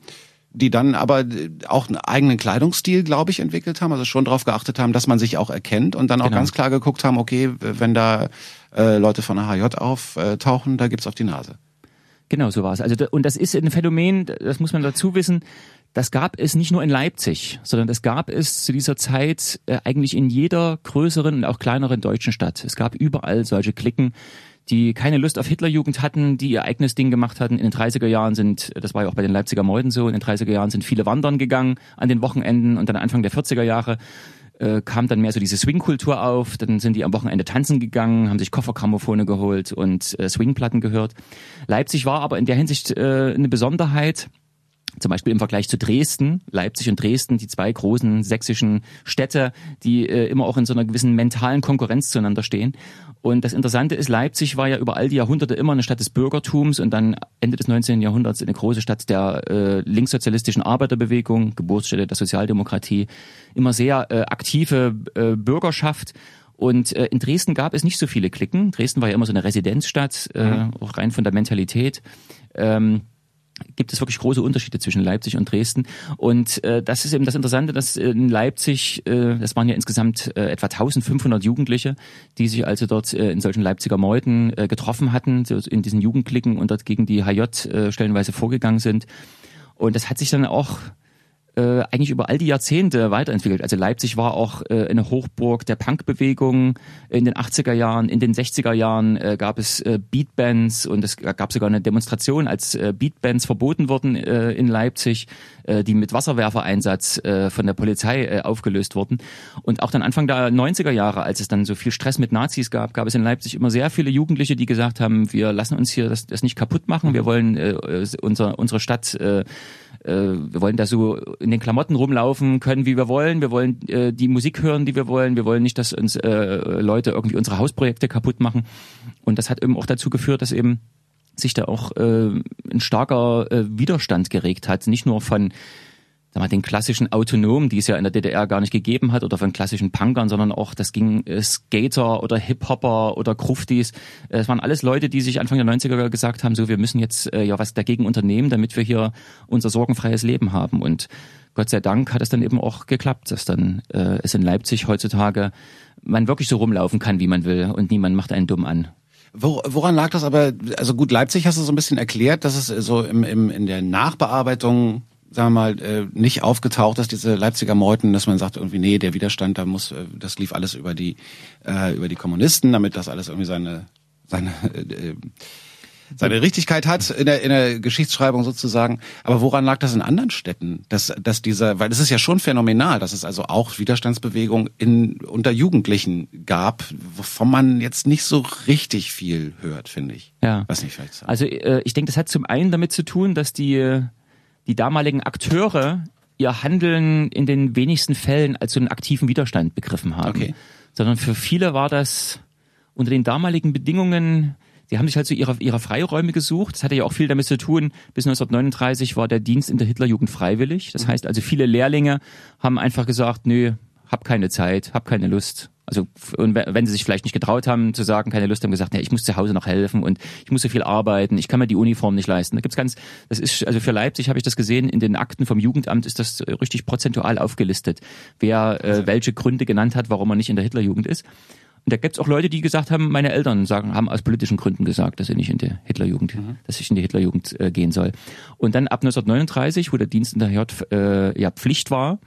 die dann aber äh, auch einen eigenen Kleidungsstil, glaube ich, entwickelt haben, also schon darauf geachtet haben, dass man sich auch erkennt und dann auch Genau. ganz klar geguckt haben, okay, wenn da äh, Leute von der HJ auftauchen, da gibt's auf die Nase. Genau, so war es. Also und das ist ein Phänomen, das muss man dazu wissen. Das gab es nicht nur in Leipzig, sondern das gab es zu dieser Zeit äh, eigentlich in jeder größeren und auch kleineren deutschen Stadt. Es gab überall solche Klicken, die keine Lust auf Hitlerjugend hatten, die ihr eigenes Ding gemacht hatten. In den 30er Jahren sind, das war ja auch bei den Leipziger Meuden so, in den 30er Jahren sind viele wandern gegangen an den Wochenenden und dann Anfang der 40er Jahre äh, kam dann mehr so diese Swing-Kultur auf. Dann sind die am Wochenende tanzen gegangen, haben sich Koffergrammophone geholt und äh, Swingplatten gehört. Leipzig war aber in der Hinsicht äh, eine Besonderheit. Zum Beispiel im Vergleich zu Dresden, Leipzig und Dresden, die zwei großen sächsischen Städte, die äh, immer auch in so einer gewissen mentalen Konkurrenz zueinander stehen. Und das Interessante ist, Leipzig war ja über all die Jahrhunderte immer eine Stadt des Bürgertums und dann Ende des 19. Jahrhunderts eine große Stadt der äh, linkssozialistischen Arbeiterbewegung, Geburtsstätte der Sozialdemokratie, immer sehr äh, aktive äh, Bürgerschaft. Und äh, in Dresden gab es nicht so viele Klicken. Dresden war ja immer so eine Residenzstadt, äh, auch rein von der Mentalität. Ähm, gibt es wirklich große Unterschiede zwischen Leipzig und Dresden. Und äh, das ist eben das Interessante, dass in Leipzig, äh, das waren ja insgesamt äh, etwa 1500 Jugendliche, die sich also dort äh, in solchen Leipziger Meuten äh, getroffen hatten, so in diesen Jugendklicken und dort gegen die HJ äh, stellenweise vorgegangen sind. Und das hat sich dann auch äh, eigentlich über all die Jahrzehnte weiterentwickelt. Also Leipzig war auch äh, eine Hochburg der Punkbewegung in den 80er Jahren, in den 60er Jahren äh, gab es äh, Beatbands und es gab sogar eine Demonstration, als äh, Beatbands verboten wurden äh, in Leipzig, äh, die mit Wasserwerfereinsatz äh, von der Polizei äh, aufgelöst wurden. Und auch dann Anfang der 90er Jahre, als es dann so viel Stress mit Nazis gab, gab es in Leipzig immer sehr viele Jugendliche, die gesagt haben, wir lassen uns hier das, das nicht kaputt machen, wir wollen äh, unser, unsere Stadt äh, äh, wir wollen da so in den Klamotten rumlaufen können, wie wir wollen. Wir wollen äh, die Musik hören, die wir wollen. Wir wollen nicht, dass uns äh, Leute irgendwie unsere Hausprojekte kaputt machen. Und das hat eben auch dazu geführt, dass eben sich da auch äh, ein starker äh, Widerstand geregt hat. Nicht nur von mal, den klassischen Autonomen, die es ja in der DDR gar nicht gegeben hat, oder von klassischen Punkern, sondern auch, das ging äh, Skater oder Hip-Hopper oder Gruftis. Äh, Es waren alles Leute, die sich Anfang der 90er gesagt haben, so, wir müssen jetzt äh, ja was dagegen unternehmen, damit wir hier unser sorgenfreies Leben haben. Und Gott sei Dank hat es dann eben auch geklappt, dass dann äh, es in Leipzig heutzutage man wirklich so rumlaufen kann, wie man will und niemand macht einen dumm an. Wo, woran lag das aber? Also gut, Leipzig hast du so ein bisschen erklärt, dass es so im, im, in der Nachbearbeitung, sagen wir mal, äh, nicht aufgetaucht ist, diese Leipziger Meuten, dass man sagt irgendwie, nee, der Widerstand, da muss, äh, das lief alles über die, äh, über die Kommunisten, damit das alles irgendwie seine, seine, äh, seine Richtigkeit hat in der, in der Geschichtsschreibung sozusagen. Aber woran lag das in anderen Städten? Dass, dass dieser, weil es ist ja schon phänomenal, dass es also auch Widerstandsbewegung in, unter Jugendlichen gab, wovon man jetzt nicht so richtig viel hört, finde ich. Ja. Weiß nicht, vielleicht. Also äh, ich denke, das hat zum einen damit zu tun, dass die, die damaligen Akteure ihr Handeln in den wenigsten Fällen als so einen aktiven Widerstand begriffen haben. Okay. Sondern für viele war das unter den damaligen Bedingungen, sie haben sich halt so ihre, ihre Freiräume gesucht. Das hatte ja auch viel damit zu tun, bis 1939 war der Dienst in der Hitlerjugend freiwillig. Das heißt also, viele Lehrlinge haben einfach gesagt, nö, hab keine Zeit, hab keine Lust. Also und we- wenn sie sich vielleicht nicht getraut haben zu sagen, keine Lust haben gesagt, ja, ich muss zu Hause noch helfen und ich muss so viel arbeiten, ich kann mir die Uniform nicht leisten. Da gibt's ganz, das ist also für Leipzig habe ich das gesehen in den Akten vom Jugendamt ist das richtig prozentual aufgelistet, wer äh, welche Gründe genannt hat, warum er nicht in der Hitlerjugend ist. Und da gibt's auch Leute, die gesagt haben, meine Eltern sagen, haben aus politischen Gründen gesagt, dass sie nicht in die Hitlerjugend, mhm. dass ich in die Hitlerjugend äh, gehen soll. Und dann ab 1939, wo der Dienst in der J äh, ja Pflicht war,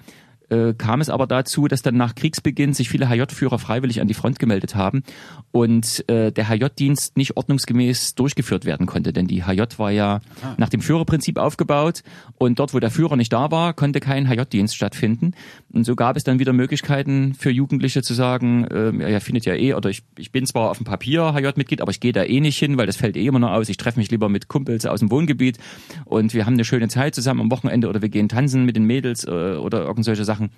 äh, kam es aber dazu, dass dann nach Kriegsbeginn sich viele HJ-Führer freiwillig an die Front gemeldet haben und äh, der HJ-Dienst nicht ordnungsgemäß durchgeführt werden konnte, denn die HJ war ja ah. nach dem Führerprinzip aufgebaut und dort, wo der Führer nicht da war, konnte kein HJ-Dienst stattfinden. Und so gab es dann wieder Möglichkeiten für Jugendliche zu sagen, äh, ja, findet ja eh, oder ich, ich bin zwar auf dem Papier HJ-Mitglied, aber ich gehe da eh nicht hin, weil das fällt eh immer noch aus, ich treffe mich lieber mit Kumpels aus dem Wohngebiet und wir haben eine schöne Zeit zusammen am Wochenende oder wir gehen tanzen mit den Mädels äh, oder irgendwelche Sachen Sachen.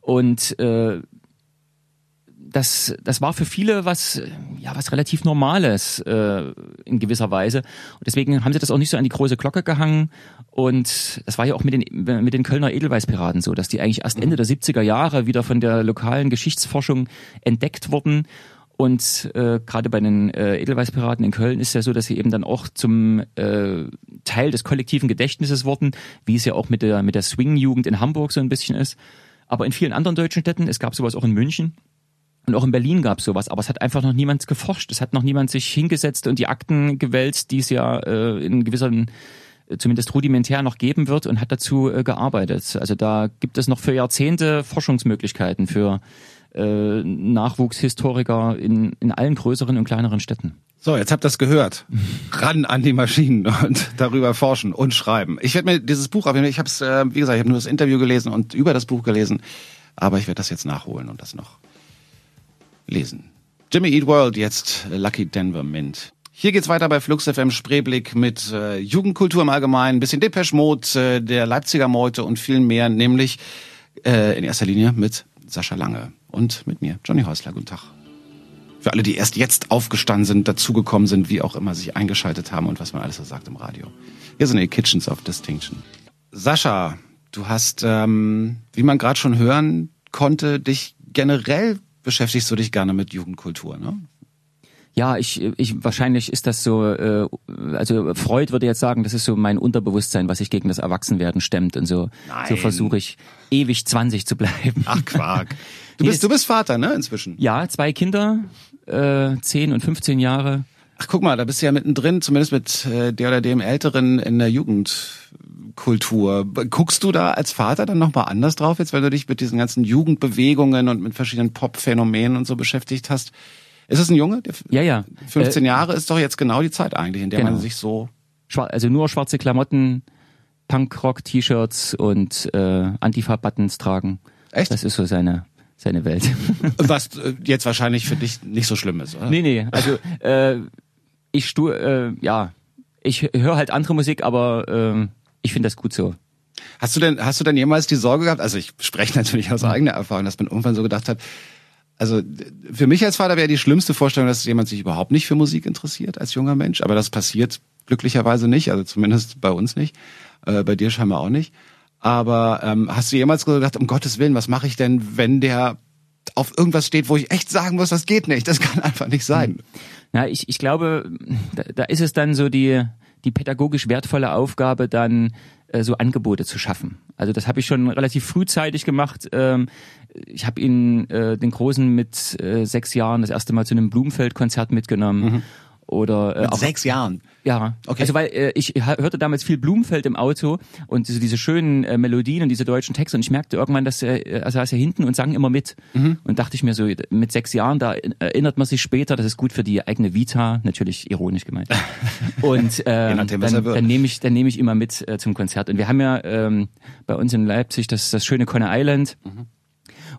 Und äh, das, das war für viele was, ja, was relativ Normales äh, in gewisser Weise. Und deswegen haben sie das auch nicht so an die große Glocke gehangen. Und das war ja auch mit den, mit den Kölner Edelweißpiraten so, dass die eigentlich erst Ende der 70er Jahre wieder von der lokalen Geschichtsforschung entdeckt wurden. Und äh, gerade bei den äh, Edelweißpiraten in Köln ist ja so, dass sie eben dann auch zum äh, Teil des kollektiven Gedächtnisses wurden, wie es ja auch mit der mit der Swing-Jugend in Hamburg so ein bisschen ist. Aber in vielen anderen deutschen Städten, es gab sowas auch in München, und auch in Berlin gab es sowas, aber es hat einfach noch niemand geforscht. Es hat noch niemand sich hingesetzt und die Akten gewälzt, die es ja äh, in gewissen äh, zumindest rudimentär noch geben wird und hat dazu äh, gearbeitet. Also da gibt es noch für Jahrzehnte Forschungsmöglichkeiten für äh, Nachwuchshistoriker in, in allen größeren und kleineren Städten. So, jetzt habt ihr das gehört. Ran an die Maschinen und darüber forschen und schreiben. Ich werde mir dieses Buch aufnehmen. Ich habe es, äh, wie gesagt, ich habe nur das Interview gelesen und über das Buch gelesen. Aber ich werde das jetzt nachholen und das noch lesen. Jimmy Eat World, jetzt Lucky Denver Mint. Hier geht's weiter bei Flux FM Spreeblick mit äh, Jugendkultur im Allgemeinen, bisschen Depeche Mode, äh, der Leipziger Meute und viel mehr, nämlich äh, in erster Linie mit Sascha Lange und mit mir, Johnny Häusler. Guten Tag. Für alle, die erst jetzt aufgestanden sind, dazugekommen sind, wie auch immer, sich eingeschaltet haben und was man alles so sagt im Radio. Hier sind die Kitchens of Distinction. Sascha, du hast, ähm, wie man gerade schon hören konnte, dich generell beschäftigst du dich gerne mit Jugendkultur, ne? Ja, ich, ich wahrscheinlich ist das so, äh, also Freud würde jetzt sagen, das ist so mein Unterbewusstsein, was sich gegen das Erwachsenwerden stemmt und so. Nein. So versuche ich ewig 20 zu bleiben. Ach Quark. Du bist, du bist Vater, ne, inzwischen? Ja, zwei Kinder, äh, 10 und 15 Jahre. Ach guck mal, da bist du ja mittendrin, zumindest mit äh, der oder dem Älteren in der Jugendkultur. Guckst du da als Vater dann nochmal anders drauf, jetzt weil du dich mit diesen ganzen Jugendbewegungen und mit verschiedenen Pop-Phänomenen und so beschäftigt hast? Ist es ein Junge? ja, ja. 15 äh, Jahre ist doch jetzt genau die Zeit eigentlich, in der genau. man sich so. Also nur schwarze Klamotten, Punkrock-T-Shirts und äh, Antifa-Buttons tragen. Echt? Das ist so seine seine Welt. Was äh, jetzt wahrscheinlich für dich nicht so schlimm ist, oder? Nee, nee. Also äh, ich stu äh, ja, ich höre halt andere Musik, aber äh, ich finde das gut so. Hast du denn, hast du denn jemals die Sorge gehabt? Also ich spreche natürlich aus eigener Erfahrung, dass man irgendwann so gedacht hat, also für mich als Vater wäre die schlimmste Vorstellung, dass jemand sich überhaupt nicht für Musik interessiert als junger Mensch. Aber das passiert glücklicherweise nicht, also zumindest bei uns nicht, äh, bei dir scheinbar auch nicht. Aber ähm, hast du jemals gedacht, um Gottes Willen, was mache ich denn, wenn der auf irgendwas steht, wo ich echt sagen muss, das geht nicht, das kann einfach nicht sein. Ja, ich, ich glaube, da, da ist es dann so die, die pädagogisch wertvolle Aufgabe, dann äh, so Angebote zu schaffen. Also das habe ich schon relativ frühzeitig gemacht. Ähm, ich habe ihn, äh, den Großen, mit äh, sechs Jahren das erste Mal zu einem Blumenfeld-Konzert mitgenommen. Mhm. Oder äh, Mit auch, sechs Jahren. Ja, okay. Also weil äh, ich hörte damals viel Blumenfeld im Auto und diese, diese schönen äh, Melodien und diese deutschen Texte und ich merkte irgendwann, dass er, er saß ja hinten und sang immer mit. Mhm. Und dachte ich mir so, mit sechs Jahren, da erinnert man sich später, das ist gut für die eigene Vita, natürlich ironisch gemeint. und ähm, nachdem, dann, dann nehme ich, dann nehme ich immer mit äh, zum Konzert. Und wir haben ja ähm, bei uns in Leipzig das, das schöne Conner Island. Mhm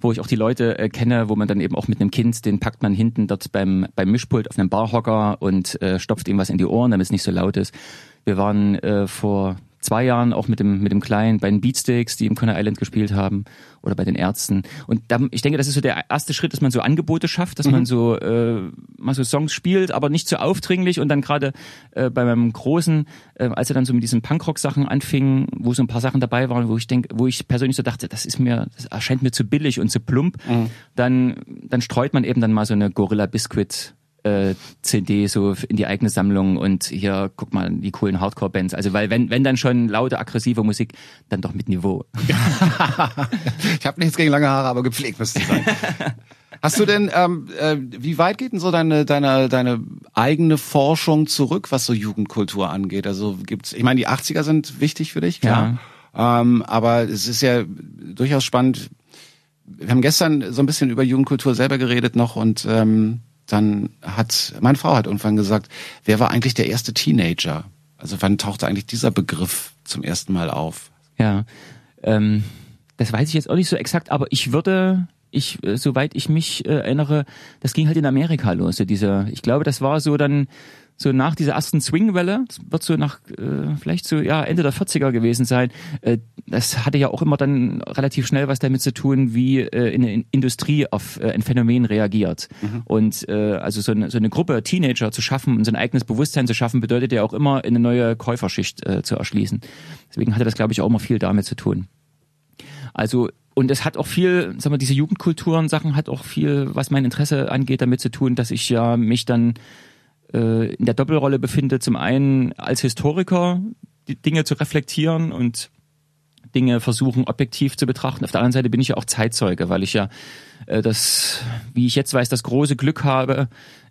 wo ich auch die Leute äh, kenne, wo man dann eben auch mit einem Kind, den packt man hinten dort beim, beim Mischpult auf einem Barhocker und äh, stopft ihm was in die Ohren, damit es nicht so laut ist. Wir waren äh, vor zwei Jahren auch mit dem, mit dem Kleinen bei den Beatsteaks, die im Conner Island gespielt haben, oder bei den Ärzten. Und da, ich denke, das ist so der erste Schritt, dass man so Angebote schafft, dass mhm. man so äh, mal so Songs spielt, aber nicht zu so aufdringlich. Und dann gerade äh, bei meinem Großen, äh, als er dann so mit diesen Punkrock-Sachen anfing, wo so ein paar Sachen dabei waren, wo ich denke, wo ich persönlich so dachte, das ist mir, das erscheint mir zu billig und zu plump, mhm. dann, dann streut man eben dann mal so eine Gorilla Biscuit äh, CD so in die eigene Sammlung und hier guck mal die coolen Hardcore-Bands. Also weil wenn wenn dann schon laute aggressive Musik, dann doch mit Niveau. ich habe nichts gegen lange Haare, aber gepflegt müsste sein. Hast du denn, ähm, äh, wie weit geht denn so deine, deine, deine eigene Forschung zurück, was so Jugendkultur angeht? Also gibt's, ich meine, die 80er sind wichtig für dich, klar. Ja. Ähm, aber es ist ja durchaus spannend. Wir haben gestern so ein bisschen über Jugendkultur selber geredet noch und ähm, dann hat, meine Frau hat irgendwann gesagt, wer war eigentlich der erste Teenager? Also wann tauchte eigentlich dieser Begriff zum ersten Mal auf? Ja, ähm, das weiß ich jetzt auch nicht so exakt, aber ich würde, ich, äh, soweit ich mich äh, erinnere, das ging halt in Amerika los. So diese, ich glaube, das war so dann so nach dieser ersten Swingwelle, das wird so nach äh, vielleicht so ja Ende der 40er gewesen sein. Äh, das hatte ja auch immer dann relativ schnell was damit zu tun, wie äh, eine Industrie auf äh, ein Phänomen reagiert. Mhm. Und äh, also so eine, so eine Gruppe Teenager zu schaffen und so ein eigenes Bewusstsein zu schaffen, bedeutet ja auch immer eine neue Käuferschicht äh, zu erschließen. Deswegen hatte das glaube ich auch immer viel damit zu tun. Also und es hat auch viel, sagen wir, diese Jugendkulturen Sachen hat auch viel, was mein Interesse angeht, damit zu tun, dass ich ja mich dann äh, in der Doppelrolle befinde, zum einen als Historiker die Dinge zu reflektieren und Dinge versuchen objektiv zu betrachten. Auf der anderen Seite bin ich ja auch Zeitzeuge, weil ich ja äh, das, wie ich jetzt weiß, das große Glück habe,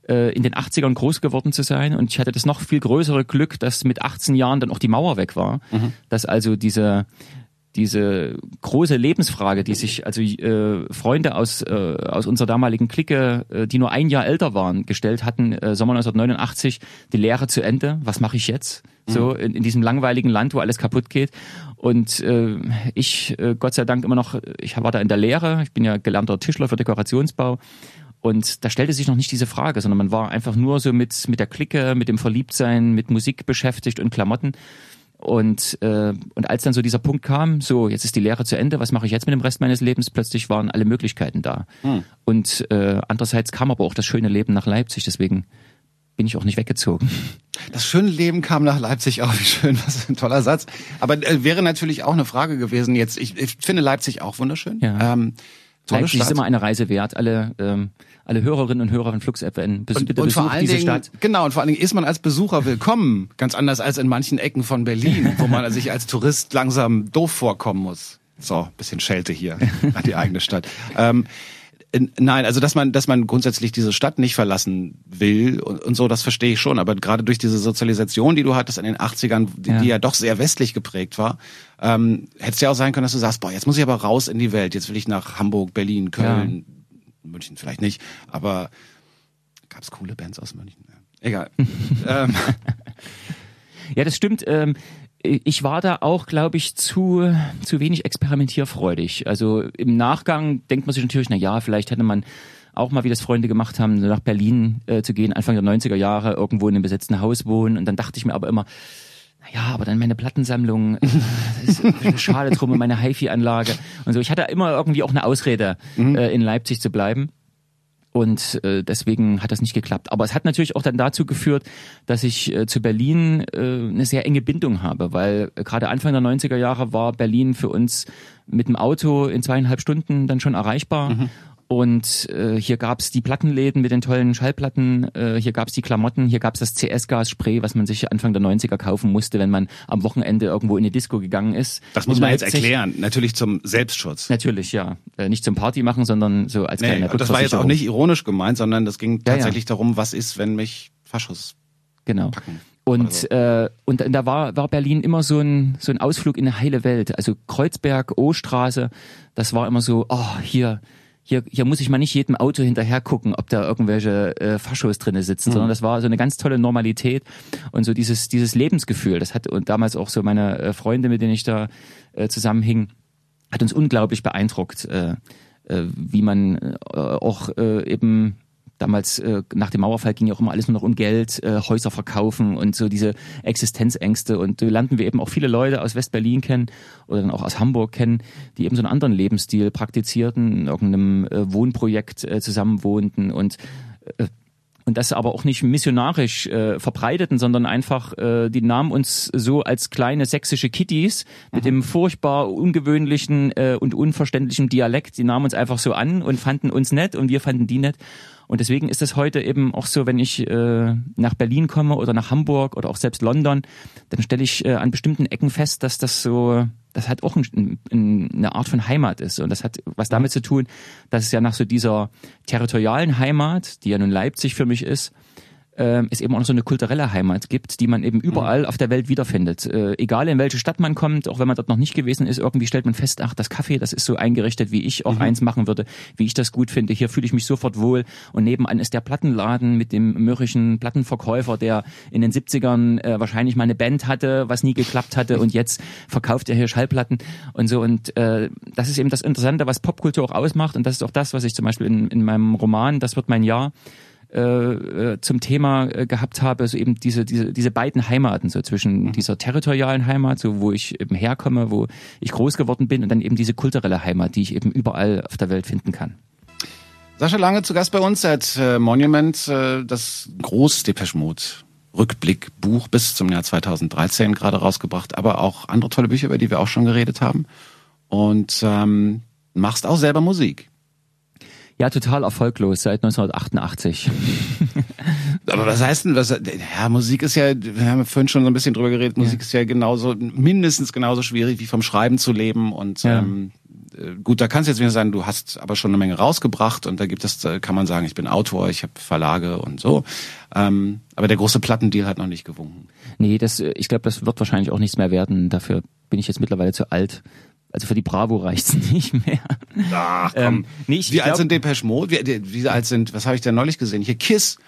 äh, in den 80ern groß geworden zu sein. Und ich hatte das noch viel größere Glück, dass mit 18 Jahren dann auch die Mauer weg war. Mhm. Dass also diese diese große Lebensfrage, die sich also äh, Freunde aus äh, aus unserer damaligen Clique, äh, die nur ein Jahr älter waren, gestellt hatten, äh, Sommer 1989, die Lehre zu Ende. Was mache ich jetzt? So mhm. in, in diesem langweiligen Land, wo alles kaputt geht. Und äh, ich, äh, Gott sei Dank immer noch, ich war da in der Lehre. Ich bin ja gelernter Tischler für Dekorationsbau. Und da stellte sich noch nicht diese Frage, sondern man war einfach nur so mit mit der Clique, mit dem Verliebtsein, mit Musik beschäftigt und Klamotten. Und, äh, und als dann so dieser Punkt kam, so jetzt ist die Lehre zu Ende, was mache ich jetzt mit dem Rest meines Lebens? Plötzlich waren alle Möglichkeiten da. Hm. Und äh, andererseits kam aber auch das schöne Leben nach Leipzig, deswegen bin ich auch nicht weggezogen. Das schöne Leben kam nach Leipzig auch, wie schön, was ein toller Satz. Aber äh, wäre natürlich auch eine Frage gewesen jetzt. Ich, ich finde Leipzig auch wunderschön. Ja. Ähm, Leipzig Stadt. ist immer eine Reise wert. Alle ähm, alle Hörerinnen und Hörer von Flux FN. Bes und, bitte und vor allen diese Dingen, Stadt. Genau, und vor allen Dingen ist man als Besucher willkommen. Ganz anders als in manchen Ecken von Berlin, wo man sich als Tourist langsam doof vorkommen muss. So, bisschen Schelte hier an die eigene Stadt. Ähm, Nein, also dass man, dass man grundsätzlich diese Stadt nicht verlassen will und, und so, das verstehe ich schon. Aber gerade durch diese Sozialisation, die du hattest in den 80ern, die ja, die ja doch sehr westlich geprägt war, ähm, hätte es ja auch sein können, dass du sagst, boah, jetzt muss ich aber raus in die Welt. Jetzt will ich nach Hamburg, Berlin, Köln, München vielleicht nicht, aber gab es coole Bands aus München? Egal. ähm. Ja, das stimmt. Ähm, ich war da auch, glaube ich, zu, zu wenig experimentierfreudig. Also im Nachgang denkt man sich natürlich, na ja, vielleicht hätte man auch mal, wie das Freunde gemacht haben, nach Berlin äh, zu gehen, Anfang der 90er Jahre, irgendwo in einem besetzten Haus wohnen. Und dann dachte ich mir aber immer, ja, aber dann meine Plattensammlung, äh, das ist schade drum und meine HiFi-Anlage und so. Ich hatte immer irgendwie auch eine Ausrede, mhm. äh, in Leipzig zu bleiben. Und äh, deswegen hat das nicht geklappt. Aber es hat natürlich auch dann dazu geführt, dass ich äh, zu Berlin äh, eine sehr enge Bindung habe, weil äh, gerade Anfang der 90er Jahre war Berlin für uns mit dem Auto in zweieinhalb Stunden dann schon erreichbar. Mhm. Und äh, hier gab's die Plattenläden mit den tollen Schallplatten, äh, hier gab's die Klamotten, hier gab's das CS-Gas-Spray, was man sich Anfang der 90er kaufen musste, wenn man am Wochenende irgendwo in eine Disco gegangen ist. Das muss man jetzt erklären, natürlich zum Selbstschutz. Natürlich, ja. Äh, nicht zum Party machen, sondern so als nee, kleine Das war jetzt auch nicht ironisch gemeint, sondern das ging tatsächlich ja, ja. darum, was ist, wenn mich Faschos genau. packen. Und, so. äh, und da war, war Berlin immer so ein, so ein Ausflug in eine heile Welt. Also Kreuzberg, O-Straße, das war immer so, oh, hier, hier, hier muss ich mal nicht jedem Auto hinterher gucken, ob da irgendwelche äh, Faschos drinne sitzen, mhm. sondern das war so eine ganz tolle Normalität und so dieses, dieses Lebensgefühl. Das hat und damals auch so meine äh, Freunde, mit denen ich da äh, zusammenhing, hat uns unglaublich beeindruckt, äh, äh, wie man äh, auch äh, eben damals äh, nach dem Mauerfall ging ja auch immer alles nur noch um Geld, äh, Häuser verkaufen und so diese Existenzängste. Und da lernten wir eben auch viele Leute aus West-Berlin kennen oder dann auch aus Hamburg kennen, die eben so einen anderen Lebensstil praktizierten, in irgendeinem äh, Wohnprojekt äh, zusammenwohnten und äh, und das aber auch nicht missionarisch äh, verbreiteten, sondern einfach, äh, die nahmen uns so als kleine sächsische Kitties mit mhm. dem furchtbar ungewöhnlichen äh, und unverständlichen Dialekt, die nahmen uns einfach so an und fanden uns nett und wir fanden die nett. Und deswegen ist es heute eben auch so, wenn ich äh, nach Berlin komme oder nach Hamburg oder auch selbst London, dann stelle ich äh, an bestimmten Ecken fest, dass das so das hat auch ein, ein, eine Art von Heimat ist. Und das hat was damit zu tun, dass es ja nach so dieser territorialen Heimat, die ja nun Leipzig für mich ist, äh, es eben auch noch so eine kulturelle Heimat gibt, die man eben überall mhm. auf der Welt wiederfindet. Äh, egal in welche Stadt man kommt, auch wenn man dort noch nicht gewesen ist, irgendwie stellt man fest, ach, das Café, das ist so eingerichtet, wie ich auch mhm. eins machen würde, wie ich das gut finde. Hier fühle ich mich sofort wohl. Und nebenan ist der Plattenladen mit dem mürrischen Plattenverkäufer, der in den 70ern äh, wahrscheinlich mal eine Band hatte, was nie geklappt hatte und jetzt verkauft er hier Schallplatten und so. Und äh, das ist eben das Interessante, was Popkultur auch ausmacht. Und das ist auch das, was ich zum Beispiel in, in meinem Roman, das wird mein Jahr, äh, äh, zum Thema äh, gehabt habe, so eben diese, diese, diese beiden Heimaten, so zwischen mhm. dieser territorialen Heimat, so wo ich eben herkomme, wo ich groß geworden bin und dann eben diese kulturelle Heimat, die ich eben überall auf der Welt finden kann. Sascha Lange zu Gast bei uns. Hat äh, Monument, äh, das groß Depeche Mode Rückblickbuch bis zum Jahr 2013 gerade rausgebracht, aber auch andere tolle Bücher, über die wir auch schon geredet haben. Und ähm, machst auch selber Musik. Ja, total erfolglos seit 1988. Aber was heißt denn, was, ja, Musik ist ja, wir haben vorhin schon so ein bisschen drüber geredet, Musik ja. ist ja genauso, mindestens genauso schwierig wie vom Schreiben zu leben und, ja. ähm, äh, gut, da kannst du jetzt wieder sagen, du hast aber schon eine Menge rausgebracht und da gibt es, kann man sagen, ich bin Autor, ich habe Verlage und so. Ähm, aber der große Plattendeal hat noch nicht gewunken. Nee, das, ich glaube, das wird wahrscheinlich auch nichts mehr werden. Dafür bin ich jetzt mittlerweile zu alt. Also für die Bravo reicht's nicht mehr. Ach komm. Ähm, nee, ich, wie alt sind Depeche Mode? Wie, wie alt sind, was habe ich denn neulich gesehen? Hier Kiss,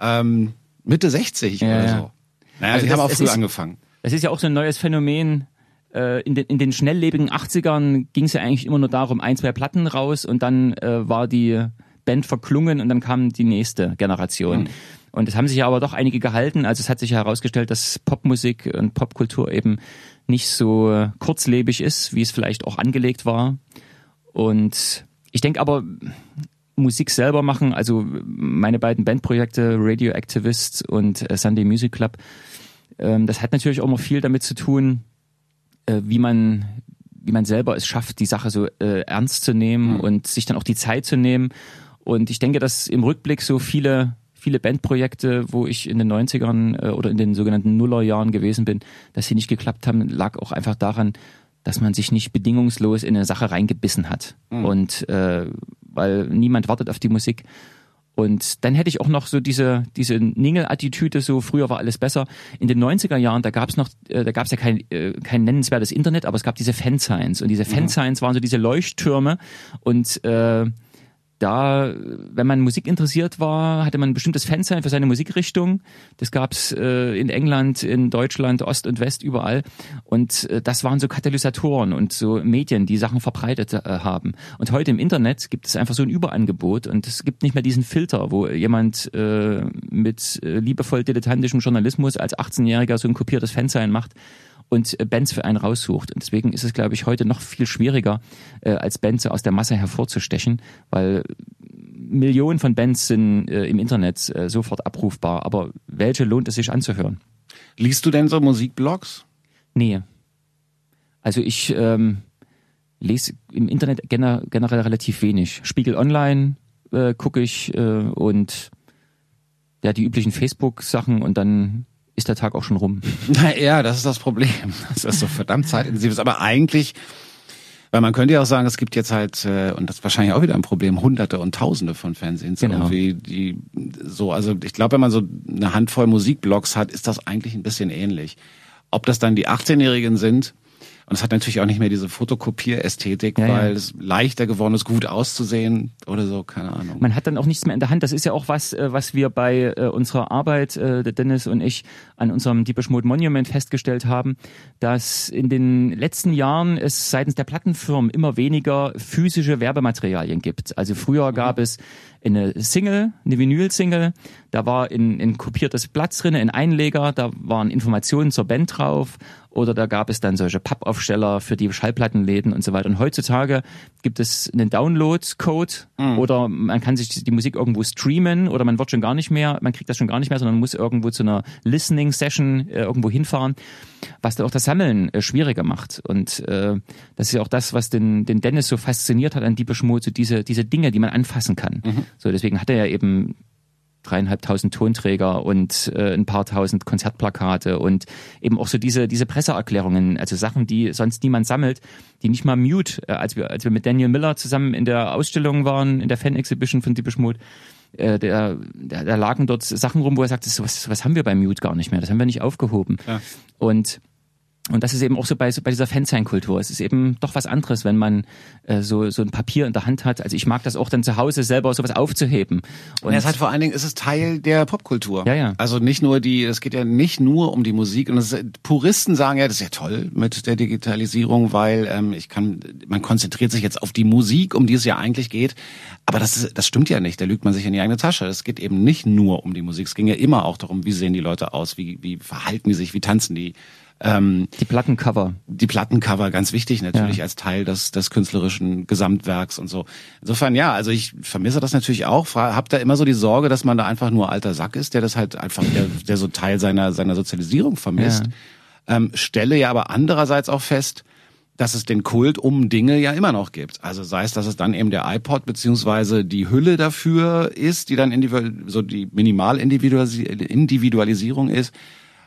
ähm, Mitte 60 ja, oder so. Naja, also die haben auch früh ist, angefangen. Das ist ja auch so ein neues Phänomen. Äh, in den, in den schnelllebigen 80ern ging es ja eigentlich immer nur darum, ein, zwei Platten raus und dann äh, war die Band verklungen und dann kam die nächste Generation. Mhm. Und es haben sich ja aber doch einige gehalten. Also es hat sich herausgestellt, dass Popmusik und Popkultur eben nicht so kurzlebig ist, wie es vielleicht auch angelegt war. Und ich denke aber, Musik selber machen, also meine beiden Bandprojekte Radio Activist und äh, Sunday Music Club, ähm, das hat natürlich auch noch viel damit zu tun, äh, wie man wie man selber es schafft, die Sache so äh, ernst zu nehmen mhm. und sich dann auch die Zeit zu nehmen. Und ich denke, dass im Rückblick so viele viele Bandprojekte, wo ich in den 90ern äh, oder in den sogenannten Nullerjahren gewesen bin, dass sie nicht geklappt haben, lag auch einfach daran, dass man sich nicht bedingungslos in eine Sache reingebissen hat. Mhm. Und äh, weil niemand wartet auf die Musik. Und dann hätte ich auch noch so diese, diese Ningel-Attitüde, so früher war alles besser. In den 90er Jahren, da gab es noch, äh, da gab es ja kein, äh, kein nennenswertes Internet, aber es gab diese Fansigns. Und diese mhm. Fansigns waren so diese Leuchttürme und äh, da, wenn man Musik interessiert war, hatte man ein bestimmtes Fansein für seine Musikrichtung. Das gab's äh, in England, in Deutschland, Ost und West, überall. Und äh, das waren so Katalysatoren und so Medien, die Sachen verbreitet äh, haben. Und heute im Internet gibt es einfach so ein Überangebot und es gibt nicht mehr diesen Filter, wo jemand äh, mit äh, liebevoll dilettantischem Journalismus als 18-Jähriger so ein kopiertes Fansein macht und äh, Bands für einen raussucht. Und deswegen ist es, glaube ich, heute noch viel schwieriger, äh, als Band so aus der Masse hervorzustechen, weil Millionen von Bands sind äh, im Internet äh, sofort abrufbar. Aber welche lohnt es sich anzuhören? Liest du denn so Musikblogs? Nee. Also ich ähm, lese im Internet gener generell relativ wenig. Spiegel Online äh, gucke ich äh, und ja die üblichen Facebook-Sachen und dann ist der Tag auch schon rum. Ja, das ist das Problem. Das ist so verdammt zeitintensiv. Aber eigentlich, weil man könnte ja auch sagen, es gibt jetzt halt, äh, und das ist wahrscheinlich auch wieder ein Problem, hunderte und tausende von Fernsehens. Genau. Irgendwie, die so, also ich glaube, wenn man so eine Handvoll Musikblogs hat, ist das eigentlich ein bisschen ähnlich. Ob das dann die 18-Jährigen sind, und es hat natürlich auch nicht mehr diese Fotokopierästhetik, ja, weil ja. es leichter geworden ist, gut auszusehen oder so, keine Ahnung. Man hat dann auch nichts mehr in der Hand. Das ist ja auch was, äh, was wir bei äh, unserer Arbeit, äh, Dennis und ich, an unserem Deepish Mode Monument festgestellt haben, dass in den letzten Jahren es seitens der Plattenfirmen immer weniger physische Werbematerialien gibt. Also früher gab es eine Single, eine Vinyl-Single. Da war ein, ein kopiertes Blatt drin, ein Einleger, da waren Informationen zur Band drauf oder da gab es dann solche Pappaufsteller für die Schallplattenläden und so weiter. Und heutzutage gibt es einen Download-Code mhm. oder man kann sich die Musik irgendwo streamen oder man wird schon gar nicht mehr, man kriegt das schon gar nicht mehr, sondern muss irgendwo zu einer Listening-Session äh, irgendwo hinfahren, was dann auch das Sammeln äh, schwieriger macht. Und äh, das ist ja auch das, was den, den Dennis so fasziniert hat an Deepish Mode, so diese, diese Dinge, die man anfassen kann. Mhm. So, deswegen hat er ja eben dreieinhalbtausend Tonträger und äh, ein paar tausend Konzertplakate und eben auch so diese diese Presseerklärungen, also Sachen, die sonst niemand sammelt, die nicht mal Mute, äh, als wir als wir mit Daniel Miller zusammen in der Ausstellung waren, in der Fan Exhibition von Deepish Mode, äh, der, der, da lagen dort Sachen rum, wo er sagt, das, was, was haben wir bei Mute gar nicht mehr, das haben wir nicht aufgehoben. Ja. Und und das ist eben auch so bei, so bei dieser Fansign-Kultur. Es ist eben doch was anderes, wenn man äh, so, so ein Papier in der Hand hat. Also ich mag das auch dann zu Hause selber sowas aufzuheben. Und es hat vor allen Dingen, ist es Teil der Popkultur. Ja, ja. Also nicht nur die, es geht ja nicht nur um die Musik. Und das, Puristen sagen ja, das ist ja toll mit der Digitalisierung, weil ähm, ich kann, man konzentriert sich jetzt auf die Musik, um die es ja eigentlich geht. Aber das, ist, das stimmt ja nicht. Da lügt man sich in die eigene Tasche. Es geht eben nicht nur um die Musik. Es ging ja immer auch darum, wie sehen die Leute aus, wie, wie verhalten die sich, wie tanzen die ähm, die Plattencover. Die Plattencover, ganz wichtig natürlich ja. als Teil des, des künstlerischen Gesamtwerks und so. Insofern ja, also ich vermisse das natürlich auch. Hab da immer so die Sorge, dass man da einfach nur alter Sack ist, der das halt einfach, der, der so Teil seiner, seiner Sozialisierung vermisst. Ja. Ähm, stelle ja aber andererseits auch fest, dass es den Kult um Dinge ja immer noch gibt. Also sei es, dass es dann eben der iPod beziehungsweise die Hülle dafür ist, die dann so die Minimal-Individualisierung ist